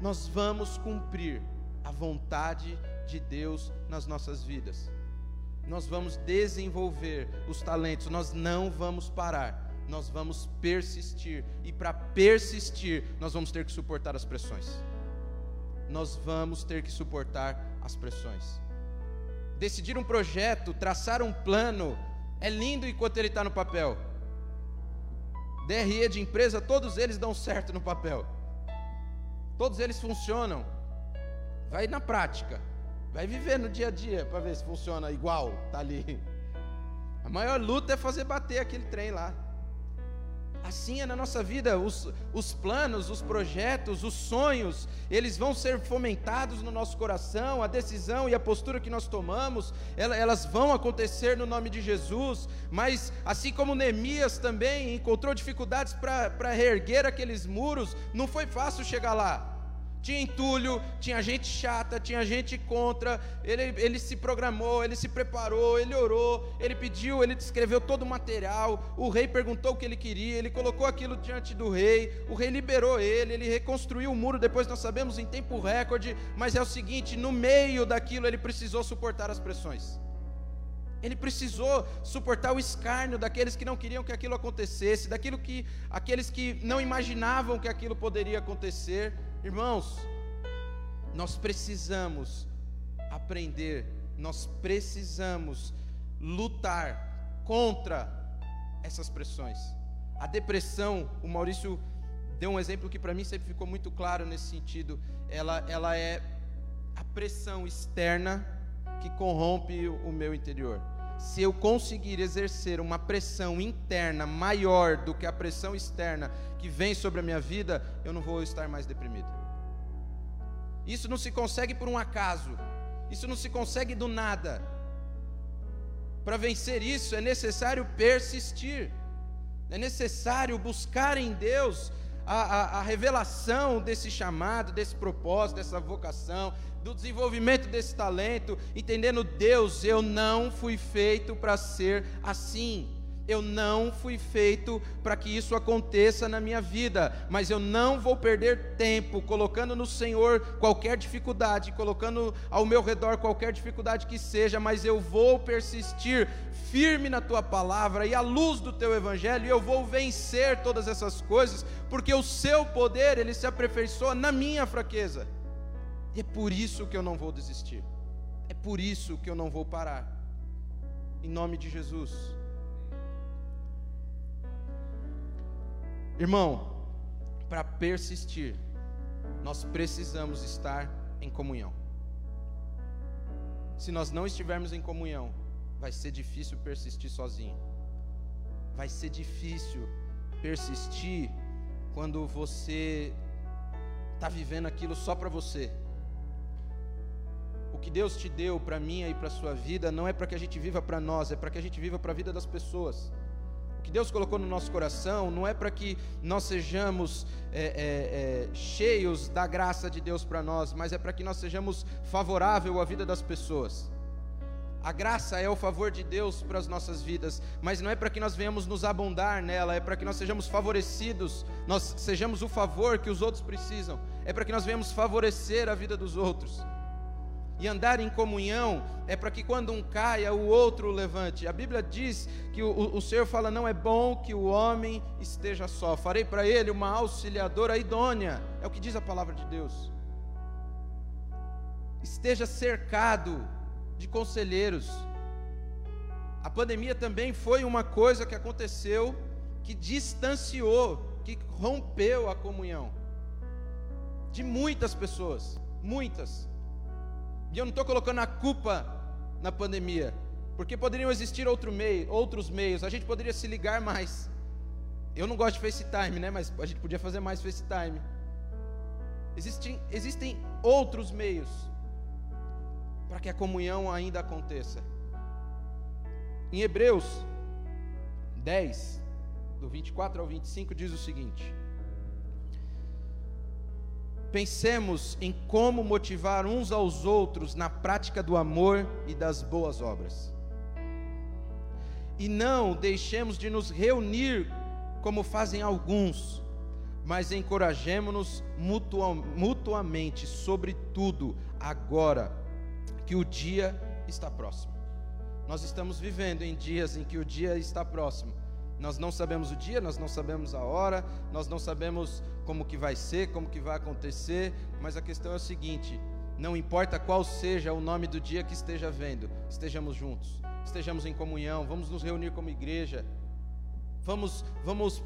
nós vamos cumprir a vontade de Deus nas nossas vidas. Nós vamos desenvolver os talentos, nós não vamos parar, nós vamos persistir. E para persistir, nós vamos ter que suportar as pressões. Nós vamos ter que suportar as pressões. Decidir um projeto, traçar um plano, é lindo enquanto ele está no papel. DRE de empresa, todos eles dão certo no papel Todos eles funcionam. Vai na prática. Vai viver no dia a dia para ver se funciona igual, tá ali. A maior luta é fazer bater aquele trem lá. Assim é na nossa vida, os, os planos, os projetos, os sonhos, eles vão ser fomentados no nosso coração, a decisão e a postura que nós tomamos, elas vão acontecer no nome de Jesus, mas assim como Neemias também encontrou dificuldades para reerguer aqueles muros, não foi fácil chegar lá. Tinha entulho, tinha gente chata, tinha gente contra. Ele, ele se programou, ele se preparou, ele orou, ele pediu, ele descreveu todo o material. O rei perguntou o que ele queria, ele colocou aquilo diante do rei. O rei liberou ele, ele reconstruiu o muro. Depois nós sabemos em tempo recorde. Mas é o seguinte: no meio daquilo ele precisou suportar as pressões. Ele precisou suportar o escárnio daqueles que não queriam que aquilo acontecesse, daquilo que aqueles que não imaginavam que aquilo poderia acontecer. Irmãos, nós precisamos aprender, nós precisamos lutar contra essas pressões. A depressão, o Maurício deu um exemplo que para mim sempre ficou muito claro nesse sentido. Ela, ela é a pressão externa que corrompe o meu interior. Se eu conseguir exercer uma pressão interna maior do que a pressão externa que vem sobre a minha vida, eu não vou estar mais deprimido. Isso não se consegue por um acaso, isso não se consegue do nada. Para vencer isso é necessário persistir, é necessário buscar em Deus a, a, a, revelação desse chamado, desse propósito, dessa vocação, do desenvolvimento desse talento, entendendo Deus, eu não fui feito para ser assim. Eu não fui feito para que isso aconteça na minha vida, mas eu não vou perder tempo colocando no Senhor qualquer dificuldade, colocando ao meu redor qualquer dificuldade que seja, mas eu vou persistir firme na tua palavra e à luz do teu evangelho, e eu vou vencer todas essas coisas, porque o seu poder, ele se aperfeiçoa na minha fraqueza. E é por isso que eu não vou desistir. É por isso que eu não vou parar. Em nome de Jesus. Irmão, para persistir, nós precisamos estar em comunhão. Se nós não estivermos em comunhão, vai ser difícil persistir sozinho. Vai ser difícil persistir quando você está vivendo aquilo só para você. O que Deus te deu para mim e para sua vida não é para que a gente viva para nós, é para que a gente viva para a vida das pessoas que Deus colocou no nosso coração não é para que nós sejamos é, é, é, cheios da graça de Deus para nós, mas é para que nós sejamos favorável à vida das pessoas. A graça é o favor de Deus para as nossas vidas, mas não é para que nós venhamos nos abundar nela, é para que nós sejamos favorecidos, nós sejamos o favor que os outros precisam, é para que nós venhamos favorecer a vida dos outros. E andar em comunhão é para que quando um caia, o outro o levante. A Bíblia diz que o, o Senhor fala: não é bom que o homem esteja só, farei para ele uma auxiliadora idônea. É o que diz a palavra de Deus. Esteja cercado de conselheiros. A pandemia também foi uma coisa que aconteceu que distanciou, que rompeu a comunhão de muitas pessoas, muitas. E eu não estou colocando a culpa na pandemia, porque poderiam existir outro meio, outros meios, a gente poderia se ligar mais. Eu não gosto de FaceTime, né? Mas a gente podia fazer mais FaceTime. Existem, existem outros meios para que a comunhão ainda aconteça. Em Hebreus 10, do 24 ao 25, diz o seguinte: Pensemos em como motivar uns aos outros na prática do amor e das boas obras. E não deixemos de nos reunir como fazem alguns, mas encorajemos-nos mutuamente, sobretudo agora que o dia está próximo. Nós estamos vivendo em dias em que o dia está próximo. Nós não sabemos o dia, nós não sabemos a hora, nós não sabemos como que vai ser, como que vai acontecer, mas a questão é o seguinte: não importa qual seja o nome do dia que esteja vendo, estejamos juntos, estejamos em comunhão, vamos nos reunir como igreja, vamos, vamos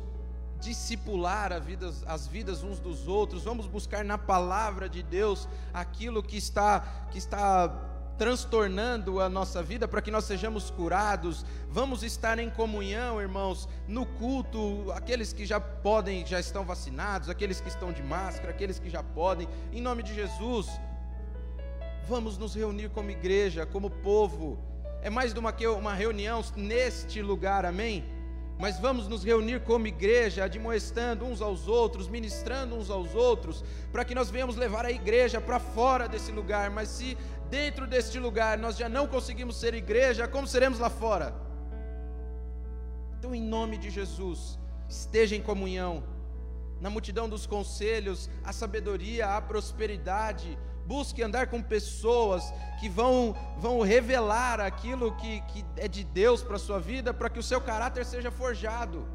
discipular vida, as vidas uns dos outros, vamos buscar na palavra de Deus aquilo que está, que está transtornando a nossa vida para que nós sejamos curados. Vamos estar em comunhão, irmãos, no culto, aqueles que já podem, já estão vacinados, aqueles que estão de máscara, aqueles que já podem, em nome de Jesus. Vamos nos reunir como igreja, como povo. É mais do que uma reunião neste lugar, amém? Mas vamos nos reunir como igreja, admoestando uns aos outros, ministrando uns aos outros, para que nós venhamos levar a igreja para fora desse lugar. Mas se dentro deste lugar nós já não conseguimos ser igreja, como seremos lá fora? Então, em nome de Jesus, esteja em comunhão, na multidão dos conselhos, a sabedoria, a prosperidade, busque andar com pessoas que vão, vão revelar aquilo que, que é de Deus para a sua vida, para que o seu caráter seja forjado.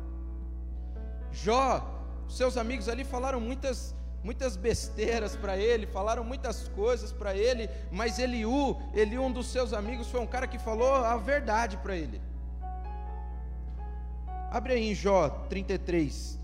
Jó, seus amigos ali falaram muitas muitas besteiras para ele, falaram muitas coisas para ele, mas Eliú, Eliú, um dos seus amigos, foi um cara que falou a verdade para ele. Abre aí em Jó 33,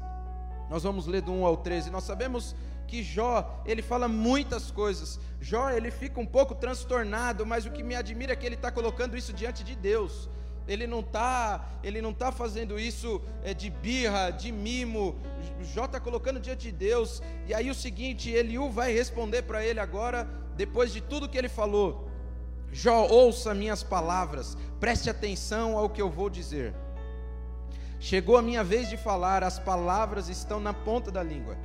nós vamos ler do 1 ao 13. Nós sabemos que Jó, ele fala muitas coisas. Jó, ele fica um pouco transtornado, mas o que me admira é que ele está colocando isso diante de Deus. Ele não está, ele não tá fazendo isso é, de birra, de mimo. Jó está colocando diante de Deus. E aí o seguinte, Eliú vai responder para ele agora, depois de tudo que ele falou. Jó, ouça minhas palavras, preste atenção ao que eu vou dizer. Chegou a minha vez de falar, as palavras estão na ponta da língua.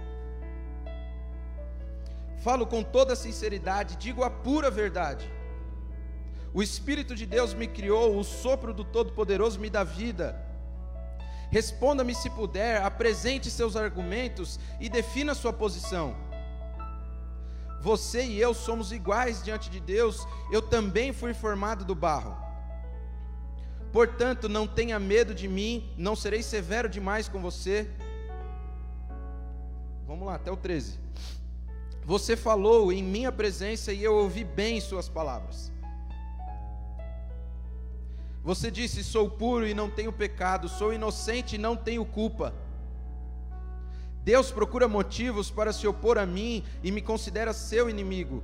Falo com toda sinceridade, digo a pura verdade. O Espírito de Deus me criou, o sopro do Todo-Poderoso me dá vida. Responda-me se puder, apresente seus argumentos e defina sua posição. Você e eu somos iguais diante de Deus, eu também fui formado do barro. Portanto, não tenha medo de mim, não serei severo demais com você. Vamos lá, até o 13. Você falou em minha presença e eu ouvi bem suas palavras. Você disse: Sou puro e não tenho pecado, sou inocente e não tenho culpa. Deus procura motivos para se opor a mim e me considera seu inimigo.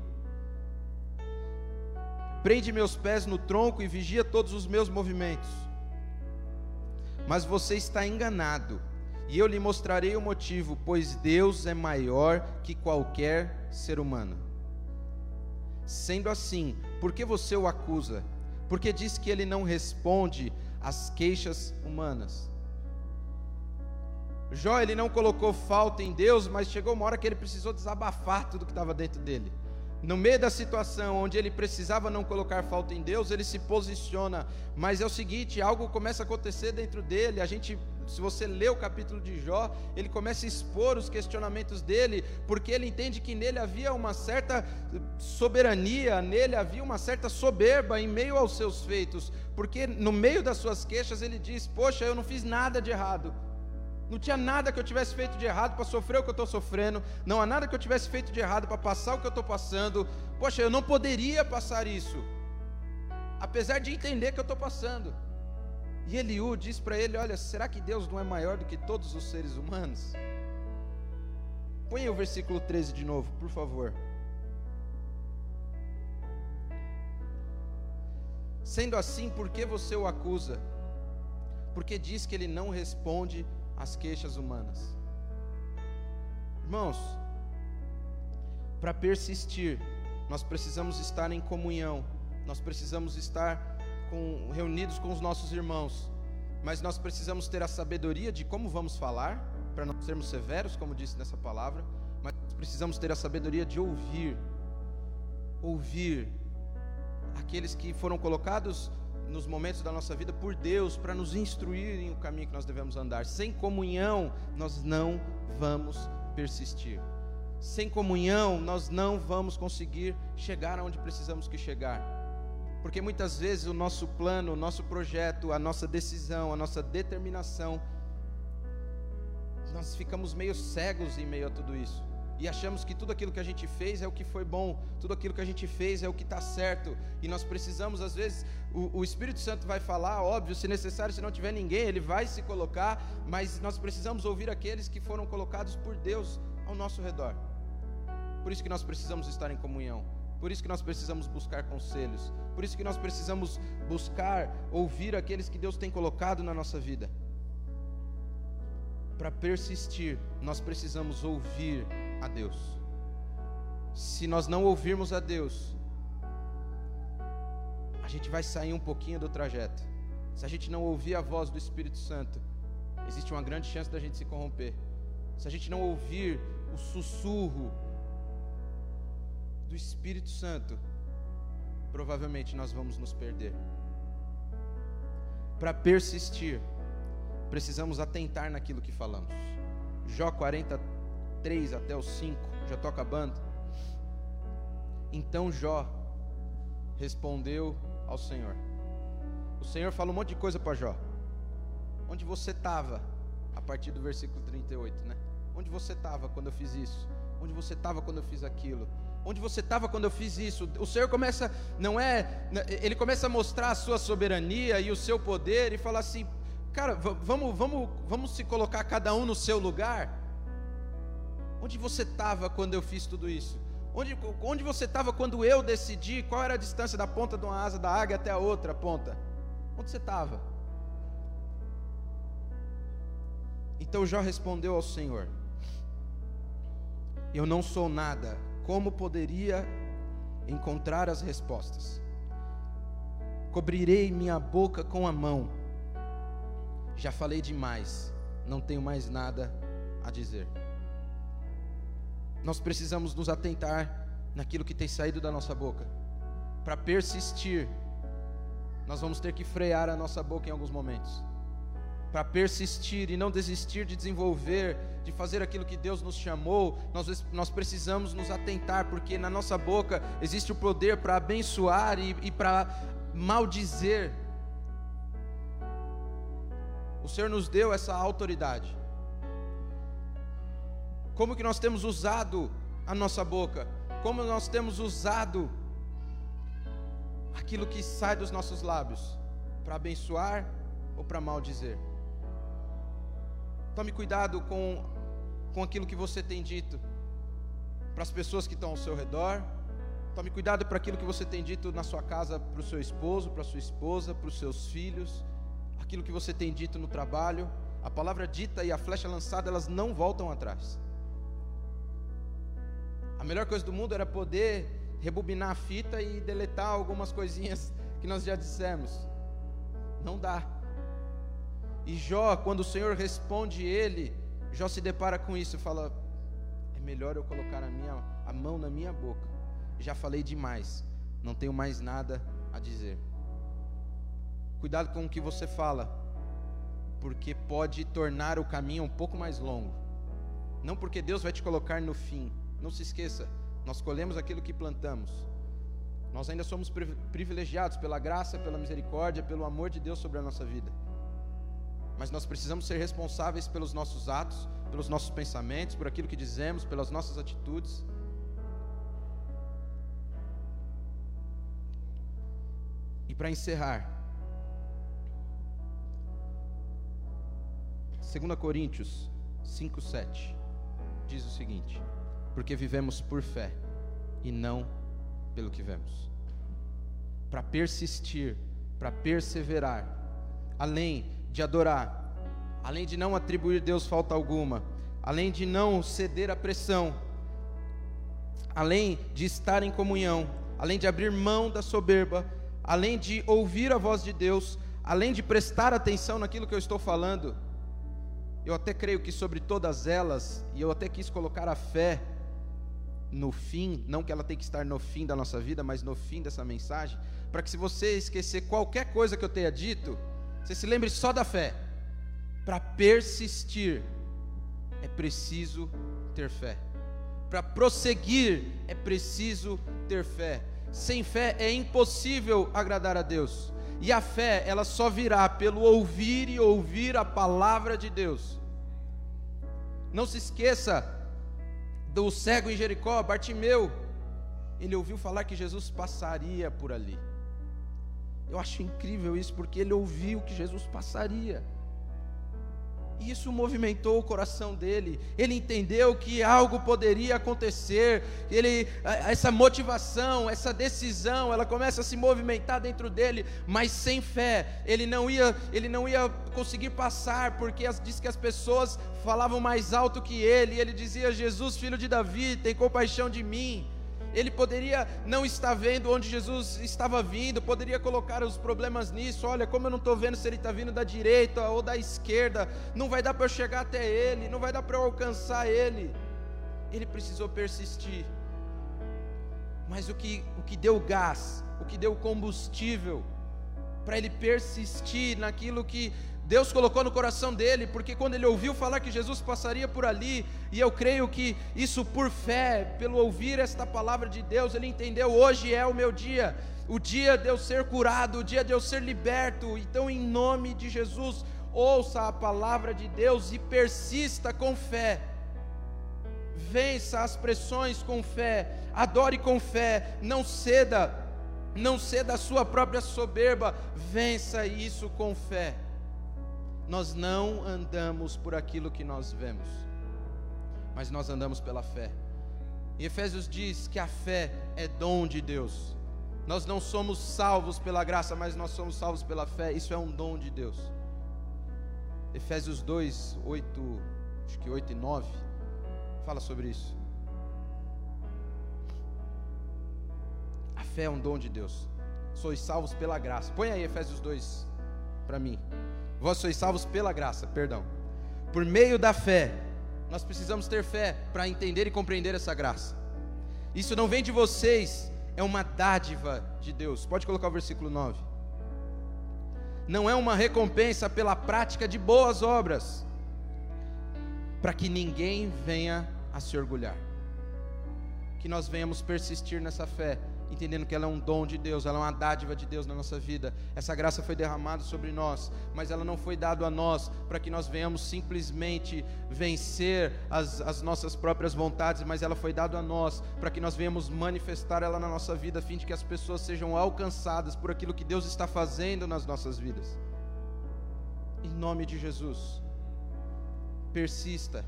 Prende meus pés no tronco e vigia todos os meus movimentos. Mas você está enganado, e eu lhe mostrarei o motivo, pois Deus é maior que qualquer ser humano. Sendo assim, por que você o acusa? porque diz que ele não responde às queixas humanas. Jó, ele não colocou falta em Deus, mas chegou uma hora que ele precisou desabafar tudo que estava dentro dele. no meio da situação onde ele precisava não colocar falta em Deus, ele se posiciona. Mas é o seguinte, algo começa a acontecer dentro dele. A gente, se você lê o capítulo de Jó, ele começa a expor os questionamentos dele, porque ele entende que nele havia uma certa soberania, nele havia uma certa soberba em meio aos seus feitos, porque no meio das suas queixas ele diz: "Poxa, eu não fiz nada de errado. Não tinha nada que eu tivesse feito de errado para sofrer o que eu estou sofrendo. Não há nada que eu tivesse feito de errado para passar o que eu estou passando. Poxa, eu não poderia passar isso. Apesar de entender que eu estou passando. E Eliú diz para ele: Olha, será que Deus não é maior do que todos os seres humanos? Põe o versículo 13 de novo, por favor. Sendo assim, por que você o acusa? Porque diz que ele não responde as queixas humanas. Irmãos, para persistir, nós precisamos estar em comunhão, nós precisamos estar com, reunidos com os nossos irmãos, mas nós precisamos ter a sabedoria de como vamos falar, para não sermos severos, como disse nessa palavra, mas precisamos ter a sabedoria de ouvir, ouvir aqueles que foram colocados nos momentos da nossa vida por Deus para nos instruir em o caminho que nós devemos andar. Sem comunhão, nós não vamos persistir. Sem comunhão, nós não vamos conseguir chegar aonde precisamos que chegar. Porque muitas vezes o nosso plano, o nosso projeto, a nossa decisão, a nossa determinação, nós ficamos meio cegos em meio a tudo isso. E achamos que tudo aquilo que a gente fez é o que foi bom, tudo aquilo que a gente fez é o que está certo, e nós precisamos, às vezes, o, o, Espírito Santo vai falar, óbvio, se necessário, se não tiver ninguém, ele vai se colocar, mas nós precisamos ouvir aqueles que foram colocados por Deus ao nosso redor. Por isso que nós precisamos estar em comunhão, por isso que nós precisamos buscar conselhos, por isso que nós precisamos buscar ouvir aqueles que Deus tem colocado na nossa vida. Para persistir, nós precisamos ouvir a Deus. Se nós não ouvirmos a Deus, a gente vai sair um pouquinho do trajeto. Se a gente não ouvir a voz do Espírito Santo, existe uma grande chance da gente se corromper. Se a gente não ouvir o sussurro do Espírito Santo, provavelmente nós vamos nos perder. Para persistir, precisamos atentar naquilo que falamos. Jó 40, 3 até o 5, já estou acabando. Então Jó respondeu ao Senhor. O Senhor fala um monte de coisa para Jó. Onde você estava? A partir do versículo 38, né? Onde você estava quando eu fiz isso? Onde você estava quando eu fiz aquilo? Onde você estava quando eu fiz isso? O Senhor começa, não é, ele começa a mostrar a sua soberania e o seu poder e fala assim, cara, vamos, vamos, vamos se colocar cada um no seu lugar. Onde você estava quando eu fiz tudo isso? Onde, onde você estava quando eu decidi qual era a distância da ponta de uma asa da águia até a outra ponta? Onde você estava? Então Jó respondeu ao Senhor: Eu não sou nada, como poderia encontrar as respostas? Cobrirei minha boca com a mão. Já falei demais, não tenho mais nada a dizer nós precisamos nos atentar naquilo que tem saído da nossa boca. Para persistir, nós vamos ter que frear a nossa boca em alguns momentos. Para persistir e não desistir de desenvolver, de fazer aquilo que Deus nos chamou, nós, nós precisamos nos atentar, porque na nossa boca existe o poder para abençoar e, e para maldizer. O Senhor nos deu essa autoridade. Como que nós temos usado a nossa boca? Como nós temos usado aquilo que sai dos nossos lábios para abençoar ou para maldizer? Tome cuidado com, com aquilo que você tem dito para as pessoas que estão ao seu redor. Tome cuidado para aquilo que você tem dito na sua casa para o seu esposo, para a sua esposa, para os seus filhos, aquilo que você tem dito no trabalho. A palavra dita e a flecha lançada, elas não voltam atrás. A melhor coisa do mundo era poder rebobinar a fita e deletar algumas coisinhas que nós já dissemos. Não dá. E Jó, quando o Senhor responde ele, Jó se depara com isso e fala: É melhor eu colocar a, minha, a mão na minha boca já falei demais, não tenho mais nada a dizer. Cuidado com o que você fala, porque pode tornar o caminho um pouco mais longo. Não porque Deus vai te colocar no fim. Não se esqueça, nós colhemos aquilo que plantamos. Nós ainda somos privilegiados pela graça, pela misericórdia, pelo amor de Deus sobre a nossa vida. Mas nós precisamos ser responsáveis pelos nossos atos, pelos nossos pensamentos, por aquilo que dizemos, pelas nossas atitudes. E para encerrar, 2 Coríntios 5,7 diz o seguinte: Porque vivemos por fé e não pelo que vemos. Para persistir, para perseverar, além de adorar, além de não atribuir Deus falta alguma, além de não ceder à pressão, além de estar em comunhão, além de abrir mão da soberba, além de ouvir a voz de Deus, além de prestar atenção naquilo que eu estou falando, eu até creio que sobre todas elas, e eu até quis colocar a fé no fim, não que ela tem que estar no fim da nossa vida, mas no fim dessa mensagem, para que se você esquecer qualquer coisa que eu tenha dito, você se lembre só da fé. Para persistir, é preciso ter fé. Para prosseguir, é preciso ter fé. Sem fé é impossível agradar a Deus. E a fé, ela só virá pelo ouvir e ouvir a palavra de Deus. Não se esqueça do cego em Jericó, Bartimeu. Ele ouviu falar que Jesus passaria por ali. Eu acho incrível isso, porque ele ouviu que Jesus passaria. E isso movimentou o coração dele. Ele entendeu que algo poderia acontecer. Ele, essa motivação, essa decisão, ela começa a se movimentar dentro dele, mas sem fé. Ele não ia, ele não ia conseguir passar, porque as, diz que as pessoas falavam mais alto que ele. E ele dizia: Jesus, filho de Davi, tem compaixão de mim. Ele poderia não estar vendo onde Jesus estava vindo, poderia colocar os problemas nisso. Olha, como eu não estou vendo se ele está vindo da direita ou da esquerda, não vai dar para eu chegar até ele, não vai dar para eu alcançar ele. Ele precisou persistir. Mas o que, o que deu gás, o que deu combustível, para ele persistir naquilo que Deus colocou no coração dele, porque quando ele ouviu falar que Jesus passaria por ali, e eu creio que isso por fé, pelo ouvir esta palavra de Deus, ele entendeu: hoje é o meu dia, o dia de eu ser curado, o dia de eu ser liberto. Então, em nome de Jesus, ouça a palavra de Deus e persista com fé. Vença as pressões com fé, adore com fé, não ceda, não ceda a sua própria soberba, vença isso com fé nós não andamos por aquilo que nós vemos, mas nós andamos pela fé. E Efésios diz que a fé é dom de Deus. Nós não somos salvos pela graça, mas nós somos salvos pela fé. Isso é um dom de Deus. Efésios 2, 8, acho que 8 e 9, fala sobre isso. A fé é um dom de Deus. Sois salvos pela graça. Põe aí Efésios 2 para mim. Vós sois salvos pela graça, perdão. Por meio da fé. Nós precisamos ter fé para entender e compreender essa graça. Isso não vem de vocês, é uma dádiva de Deus. Pode colocar o versículo 9. Não é uma recompensa pela prática de boas obras, para que ninguém venha a se orgulhar. Que nós venhamos persistir nessa fé entendendo que ela é um dom de Deus, ela é uma dádiva de Deus na nossa vida. Essa graça foi derramada sobre nós, mas ela não foi dada a nós para que nós venhamos simplesmente vencer as, as nossas próprias vontades, mas ela foi dada a nós para que nós venhamos manifestar ela na nossa vida, a fim de que as pessoas sejam alcançadas por aquilo que Deus está fazendo nas nossas vidas. Em nome de Jesus, persista,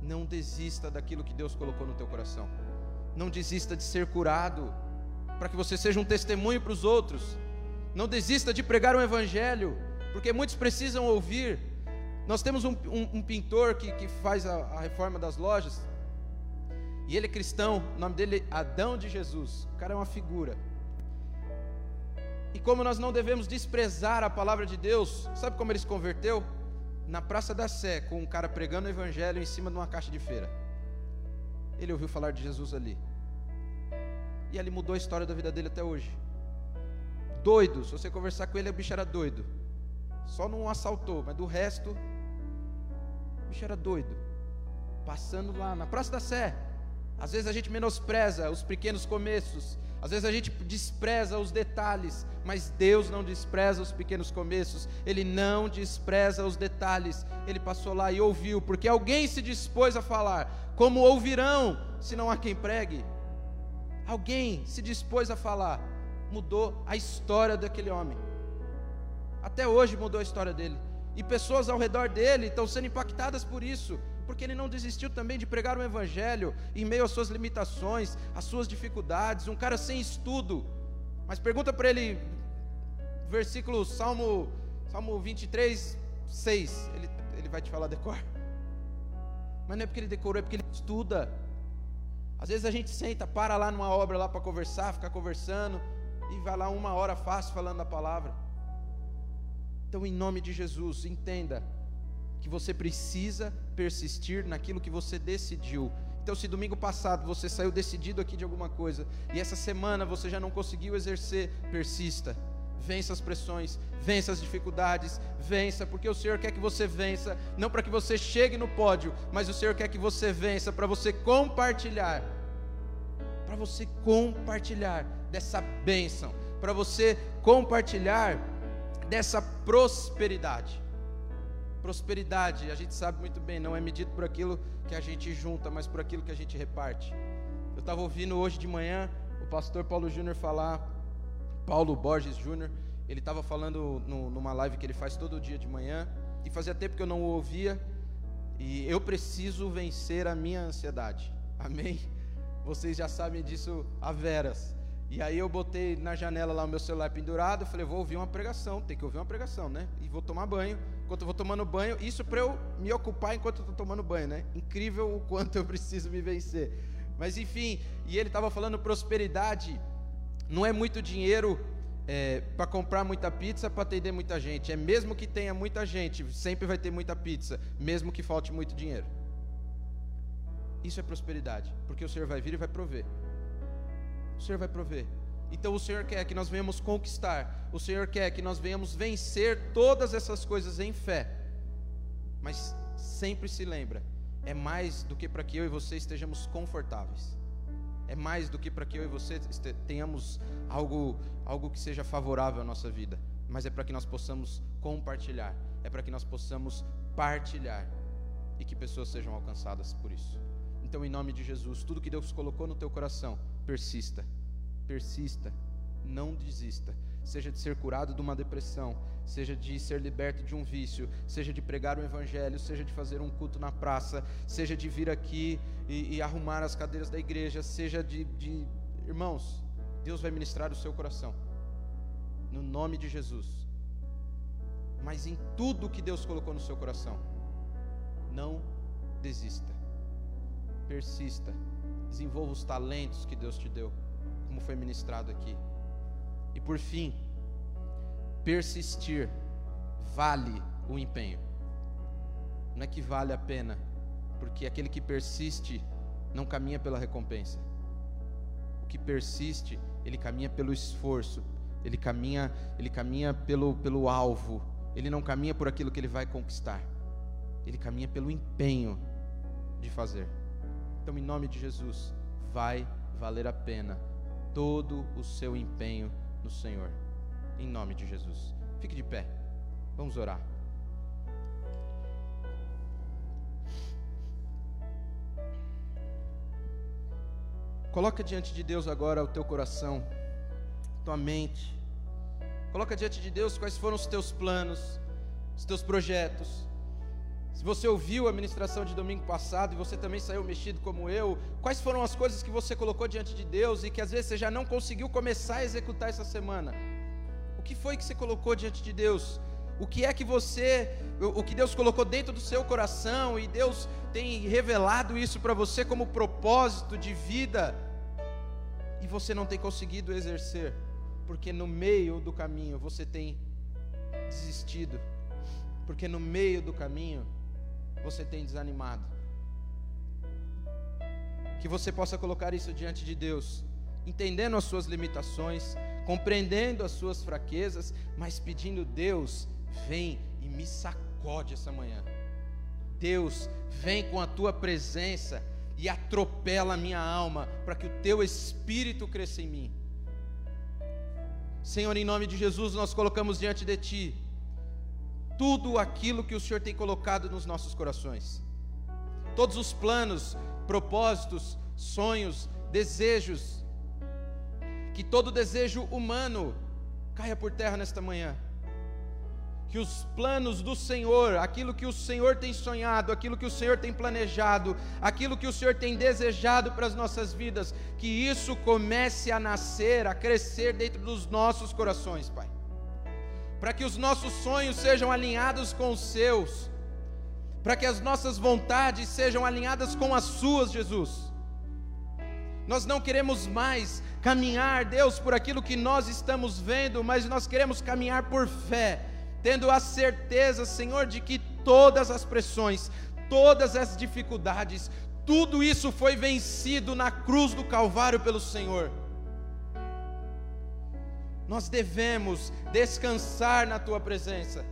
não desista daquilo que Deus colocou no teu coração. Não desista de ser curado para que você seja um testemunho para os outros. Não desista de pregar o Evangelho, porque muitos precisam ouvir. Nós temos um, um, um pintor que, que faz a, a, reforma das lojas, e ele é cristão, o nome dele é Adão de Jesus. O cara é uma figura. E como nós não devemos desprezar a palavra de Deus, sabe como ele se converteu? Na Praça da Sé, com um cara pregando o Evangelho em cima de uma caixa de feira. Ele ouviu falar de Jesus ali E ele mudou a história da vida dele até hoje. Doido, se você conversar com ele, o bicho era doido. Só não assaltou, mas do resto, o bicho era doido. Passando lá na Praça da Sé. Às vezes a gente menospreza os pequenos começos, às vezes a gente despreza os detalhes, mas Deus não despreza os pequenos começos, Ele não despreza os detalhes. Ele passou lá e ouviu, porque alguém se dispôs a falar. Como ouvirão se não há quem pregue? Alguém se dispôs a falar, mudou a história daquele homem. Até hoje mudou a história dele. E pessoas ao redor dele estão sendo impactadas por isso porque ele não desistiu também de pregar o Evangelho em meio às suas limitações, às suas dificuldades. Um cara sem estudo, mas pergunta para ele, versículo Salmo, Salmo 23, 6. Ele, ele vai te falar decor. Mas não é porque ele decorou, é porque ele estuda. Às vezes a gente senta, para lá numa obra lá para conversar, ficar conversando, e vai lá uma hora fácil falando a palavra. Então, em nome de Jesus, entenda que você precisa persistir naquilo que você decidiu. Então, se domingo passado você saiu decidido aqui de alguma coisa e essa semana você já não conseguiu exercer, persista. Vença as pressões, vença as dificuldades, vença, porque o Senhor quer que você vença, não para que você chegue no pódio, mas o Senhor quer que você vença para você compartilhar, para você compartilhar dessa bênção, para você compartilhar dessa prosperidade. Prosperidade, a gente sabe muito bem, não é medido por aquilo que a gente junta, mas por aquilo que a gente reparte. Eu estava ouvindo hoje de manhã o pastor Paulo Júnior falar, Paulo Borges Júnior, ele estava falando no, numa live que ele faz todo dia de manhã, e fazia tempo que eu não o ouvia, e eu preciso vencer a minha ansiedade, amém? Vocês já sabem disso a veras. E aí eu botei na janela lá o meu celular pendurado, falei, vou ouvir uma pregação, tem que ouvir uma pregação, né? E vou tomar banho enquanto eu vou tomando banho, isso para eu me ocupar enquanto eu estou tomando banho, né? Incrível o quanto eu preciso me vencer. Mas enfim, e ele estava falando prosperidade, não é muito dinheiro é, para comprar muita pizza, para atender muita gente. É mesmo que tenha muita gente, sempre vai ter muita pizza, mesmo que falte muito dinheiro. Isso é prosperidade, porque o Senhor vai vir e vai prover. O Senhor vai prover. Então o Senhor quer que nós venhamos conquistar, o Senhor quer que nós venhamos vencer todas essas coisas em fé. Mas sempre se lembra, é mais do que para que eu e você estejamos confortáveis. É mais do que para que eu e você tenhamos algo, algo que seja favorável à nossa vida, mas é para que nós possamos compartilhar, é para que nós possamos partilhar e que pessoas sejam alcançadas por isso. Então, em nome de Jesus, tudo que Deus colocou no teu coração, persista persista, não desista. Seja de ser curado de uma depressão, seja de ser liberto de um vício, seja de pregar o Evangelho, seja de fazer um culto na praça, seja de vir aqui e, e arrumar as cadeiras da igreja, seja de, de. Irmãos, Deus vai ministrar o seu coração, no nome de Jesus. Mas em tudo que Deus colocou no seu coração, não desista, persista, desenvolva os talentos que Deus te deu como foi ministrado aqui. E por fim, persistir vale o empenho. Não é que vale a pena, porque aquele que persiste não caminha pela recompensa. O que persiste, ele caminha pelo esforço, ele caminha, ele caminha pelo, pelo alvo, ele não caminha por aquilo que ele vai conquistar. Ele caminha pelo empenho de fazer. Então, em nome de Jesus, vai valer a pena todo o seu empenho no Senhor. Em nome de Jesus. Fique de pé. Vamos orar. Coloca diante de Deus agora o teu coração, tua mente. Coloca diante de Deus quais foram os teus planos, os teus projetos. Se você ouviu a ministração de domingo passado e você também saiu mexido como eu, quais foram as coisas que você colocou diante de Deus e que às vezes você já não conseguiu começar a executar essa semana? O que foi que você colocou diante de Deus? O que é que você, o que Deus colocou dentro do seu coração e Deus tem revelado isso para você como propósito de vida e você não tem conseguido exercer, porque no meio do caminho você tem desistido, porque no meio do caminho você tem desanimado. Que você possa colocar isso diante de Deus entendendo as suas limitações, compreendendo as suas fraquezas, mas pedindo: Deus, vem e me sacode essa manhã. Deus, vem com a tua presença e atropela a minha alma, para que o teu espírito cresça em mim. Senhor, em nome de Jesus, nós colocamos diante de ti tudo aquilo que o Senhor tem colocado nos nossos corações. Todos os planos, propósitos, sonhos, desejos, que todo desejo humano caia por terra nesta manhã que os planos do Senhor, aquilo que o Senhor tem sonhado, aquilo que o Senhor tem planejado, aquilo que o Senhor tem desejado para as nossas vidas, que isso comece a nascer, a crescer dentro dos nossos corações, Pai. Para que os nossos sonhos sejam alinhados com os seus, para que as nossas vontades sejam alinhadas com as suas, Jesus. Nós não queremos mais caminhar, Deus, por aquilo que nós estamos vendo, mas nós queremos caminhar por fé tendo a certeza, Senhor, de que todas as pressões, todas as dificuldades, tudo isso foi vencido na cruz do Calvário pelo Senhor. Nós devemos descansar na tua presença.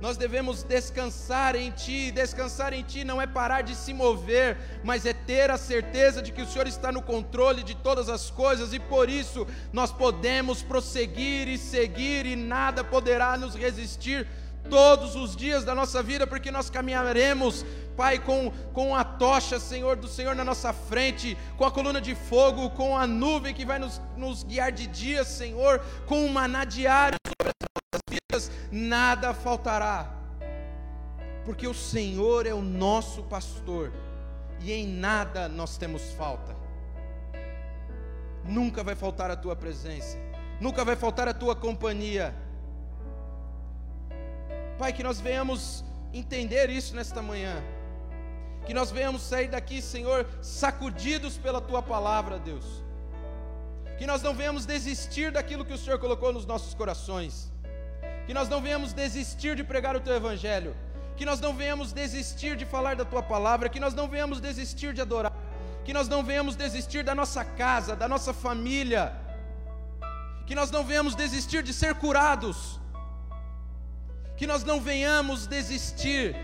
Nós devemos descansar em Ti. Descansar em Ti não é parar de se mover, mas é ter a certeza de que o Senhor está no controle de todas as coisas e por isso nós podemos prosseguir e seguir e nada poderá nos resistir todos os dias da nossa vida, porque nós caminharemos, Pai, com, com a tocha, Senhor, do Senhor na nossa frente, com a coluna de fogo, com a nuvem que vai nos, nos guiar de dia, Senhor, com o maná diário sobre as vidas, nada faltará, porque o Senhor é o nosso pastor e em nada nós temos falta. Nunca vai faltar a tua presença, nunca vai faltar a tua companhia. Pai, que nós venhamos entender isso nesta manhã, que nós venhamos sair daqui, Senhor, sacudidos pela tua palavra, Deus. Que nós não venhamos desistir daquilo que o Senhor colocou nos nossos corações. Que nós não venhamos desistir de pregar o teu evangelho, que nós não venhamos desistir de falar da tua palavra, que nós não venhamos desistir de adorar, que nós não venhamos desistir da nossa casa, da nossa família, que nós não venhamos desistir de ser curados, que nós não venhamos desistir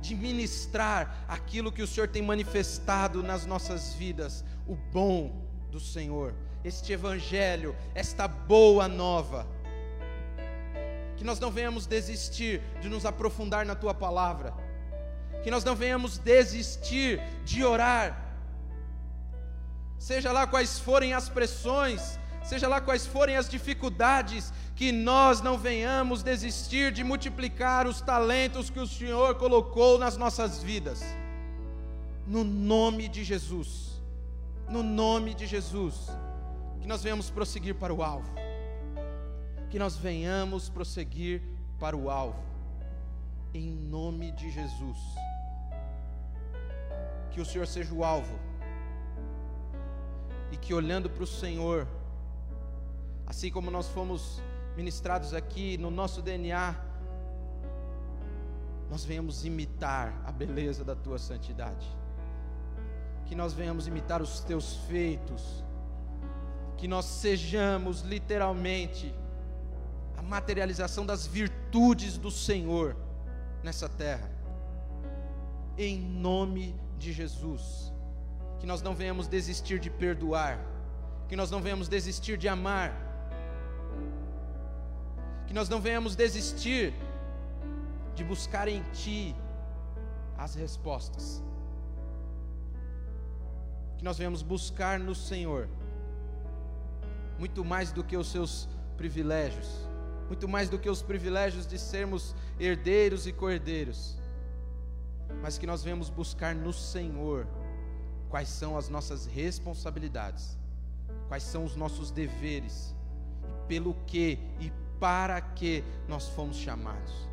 de ministrar aquilo que o Senhor tem manifestado nas nossas vidas, o bom do Senhor, este Evangelho, esta boa nova. Que nós não venhamos desistir de nos aprofundar na tua palavra, que nós não venhamos desistir de orar, seja lá quais forem as pressões, seja lá quais forem as dificuldades, que nós não venhamos desistir de multiplicar os talentos que o Senhor colocou nas nossas vidas, no nome de Jesus, no nome de Jesus, que nós venhamos prosseguir para o alvo. Que nós venhamos prosseguir para o alvo, em nome de Jesus. Que o Senhor seja o alvo, e que olhando para o Senhor, assim como nós fomos ministrados aqui no nosso DNA, nós venhamos imitar a beleza da tua santidade, que nós venhamos imitar os teus feitos, que nós sejamos literalmente a materialização das virtudes do Senhor nessa terra. Em nome de Jesus. Que nós não venhamos desistir de perdoar, que nós não venhamos desistir de amar, que nós não venhamos desistir de buscar em Ti as respostas, que nós venhamos buscar no Senhor muito mais do que os seus privilégios, muito mais do que os privilégios de sermos herdeiros e cordeiros, mas que nós venhamos buscar no Senhor quais são as nossas responsabilidades, quais são os nossos deveres, e pelo que e para que nós fomos chamados.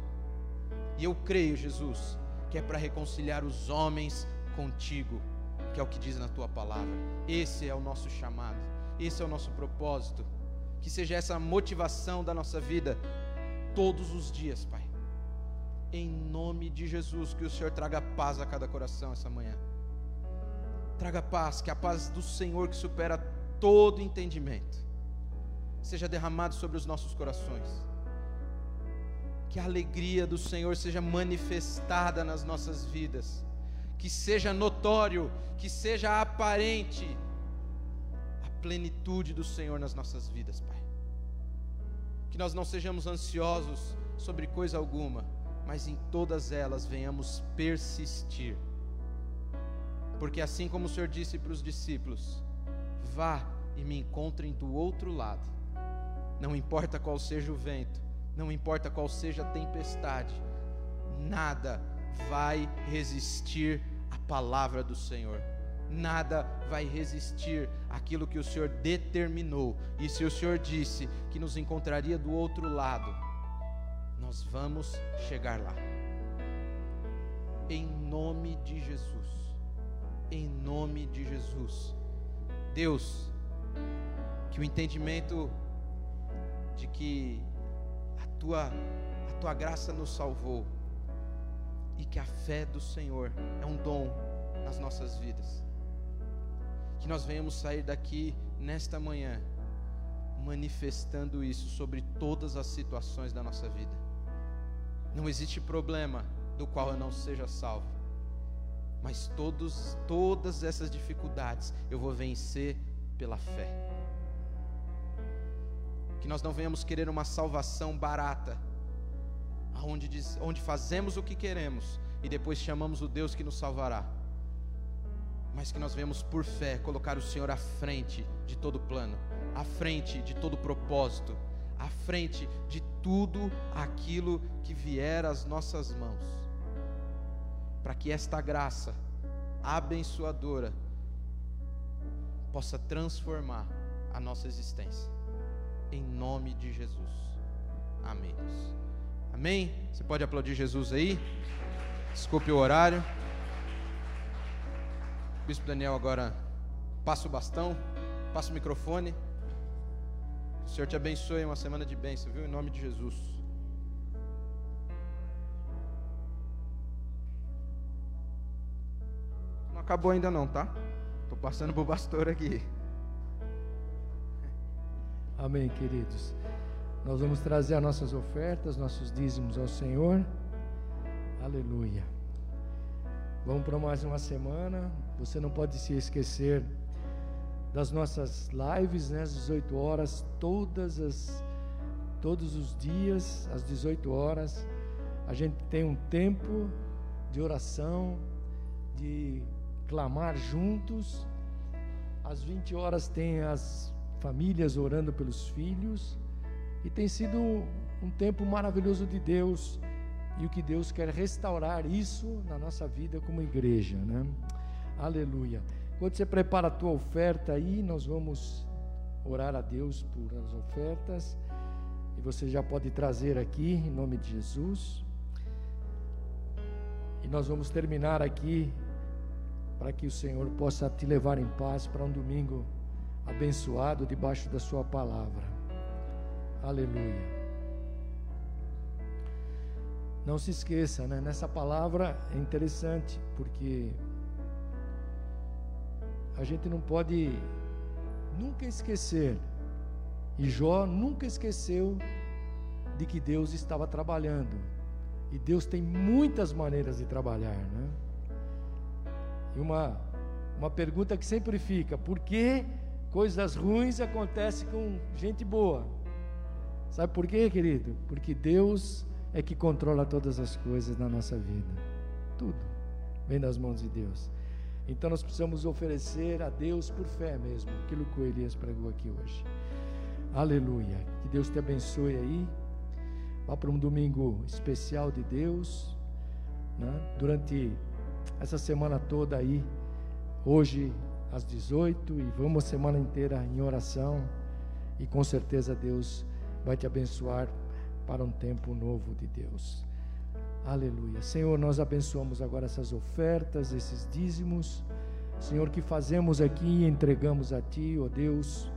E eu creio, Jesus, que é para reconciliar os homens contigo, que é o que diz na tua palavra. Esse é o nosso chamado, esse é o nosso propósito que seja essa motivação da nossa vida todos os dias, Pai. Em nome de Jesus, que o Senhor traga paz a cada coração essa manhã. Traga paz, que a paz do Senhor que supera todo entendimento seja derramado sobre os nossos corações. Que a alegria do Senhor seja manifestada nas nossas vidas. Que seja notório, que seja aparente a plenitude do Senhor nas nossas vidas, Pai. Que nós não sejamos ansiosos sobre coisa alguma, mas em todas elas venhamos persistir. Porque assim como o Senhor disse para os discípulos: vá e me encontrem do outro lado. Não importa qual seja o vento, não importa qual seja a tempestade, nada vai resistir à palavra do Senhor. Nada vai resistir àquilo que o Senhor determinou. E se o Senhor disse que nos encontraria do outro lado, nós vamos chegar lá. Em nome de Jesus. Em nome de Jesus. Deus, que o entendimento de que a tua, a tua graça nos salvou e que a fé do Senhor é um dom nas nossas vidas. Que nós venhamos sair daqui nesta manhã manifestando isso sobre todas as situações da nossa vida. Não existe problema do qual eu não seja salvo. Mas todos, todas essas dificuldades eu vou vencer pela fé. Que nós não venhamos querer uma salvação barata, onde, diz, onde fazemos o que queremos e depois chamamos o Deus que nos salvará. Mas que nós venhamos por fé colocar o Senhor à frente de todo plano, à frente de todo propósito, à frente de tudo aquilo que vier às nossas mãos, para que esta graça abençoadora possa transformar a nossa existência em nome de Jesus. Amém. Amém? Você pode aplaudir Jesus aí? Desculpe o horário. O Bispo Daniel agora passa o bastão, passa o microfone. O Senhor te abençoe, uma semana de bênção, viu? Em nome de Jesus. Não acabou ainda não, tá? Estou passando para o pastor aqui. Amém, queridos. Nós vamos trazer as nossas ofertas, nossos dízimos ao Senhor. Aleluia. Vamos para mais uma semana. Você não pode se esquecer das nossas lives, né, às 18 horas, todas as todos os dias às 18 horas. A gente tem um tempo de oração, de clamar juntos. Às 20 horas tem as famílias orando pelos filhos, e tem sido um tempo maravilhoso de Deus, e o que Deus quer restaurar isso na nossa vida como igreja, né? Aleluia. Quando você prepara a tua oferta aí, nós vamos orar a Deus por as ofertas, e você já pode trazer aqui em nome de Jesus. E nós vamos terminar aqui para que o Senhor possa te levar em paz para um domingo abençoado debaixo da Sua palavra. Aleluia. Não se esqueça, né? nessa palavra é interessante, porque a gente não pode nunca esquecer, e Jó nunca esqueceu de que Deus estava trabalhando, e Deus tem muitas maneiras de trabalhar, né? E uma, uma pergunta que sempre fica: por que Coisas ruins acontecem com gente boa. Sabe por quê, querido? Porque Deus é que controla todas as coisas na nossa vida. Tudo vem das mãos de Deus. Então nós precisamos oferecer a Deus por fé mesmo, aquilo que o Elias pregou aqui hoje. Aleluia. Que Deus te abençoe aí. Vá para um domingo especial de Deus. Né? Durante essa semana toda aí, hoje às 18 e vamos a semana inteira em oração e com certeza Deus vai te abençoar para um tempo novo de Deus. Aleluia. Senhor, nós abençoamos agora essas ofertas, esses dízimos, Senhor, que fazemos aqui e entregamos a Ti, ó Deus,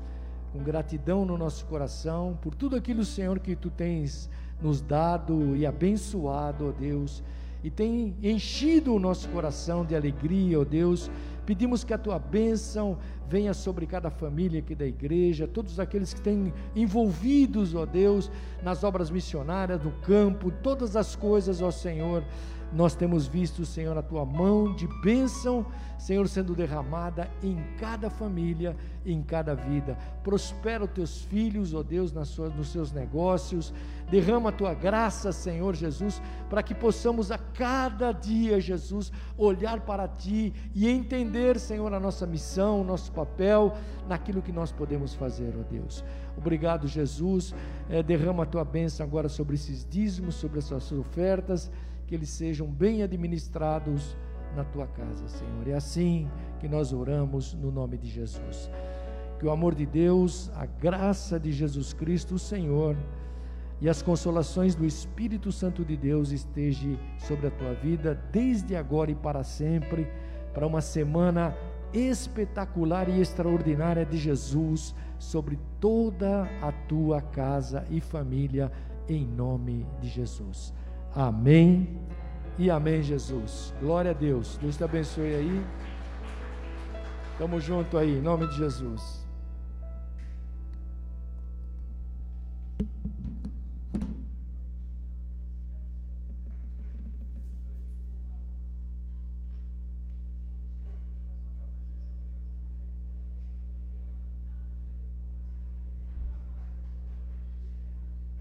com gratidão no nosso coração por tudo aquilo, Senhor, que Tu tens nos dado e abençoado, ó Deus, e tem enchido o nosso coração de alegria, ó Deus Pedimos que a tua bênção venha sobre cada família aqui da igreja, todos aqueles que têm envolvidos, ó Deus, nas obras missionárias, no campo, todas as coisas, ó Senhor nós temos visto, Senhor, a tua mão de bênção, Senhor, sendo derramada em cada família, em cada vida. Prospera os teus filhos, ó Deus, nas suas, nos seus negócios. Derrama a tua graça, Senhor Jesus, para que possamos a cada dia, Jesus, olhar para ti e entender, Senhor, a nossa missão, o nosso papel naquilo que nós podemos fazer, ó Deus. Obrigado, Jesus. É, derrama a tua bênção agora sobre esses dízimos, sobre essas ofertas que eles sejam bem administrados na tua casa, Senhor. É assim que nós oramos no nome de Jesus. Que o amor de Deus, a graça de Jesus Cristo, o Senhor, e as consolações do Espírito Santo de Deus esteja sobre a tua vida desde agora e para sempre, para uma semana espetacular e extraordinária de Jesus sobre toda a tua casa e família, em nome de Jesus. Amém e amém, Jesus. Glória a Deus. Deus te abençoe aí. Tamo junto aí, em nome de Jesus.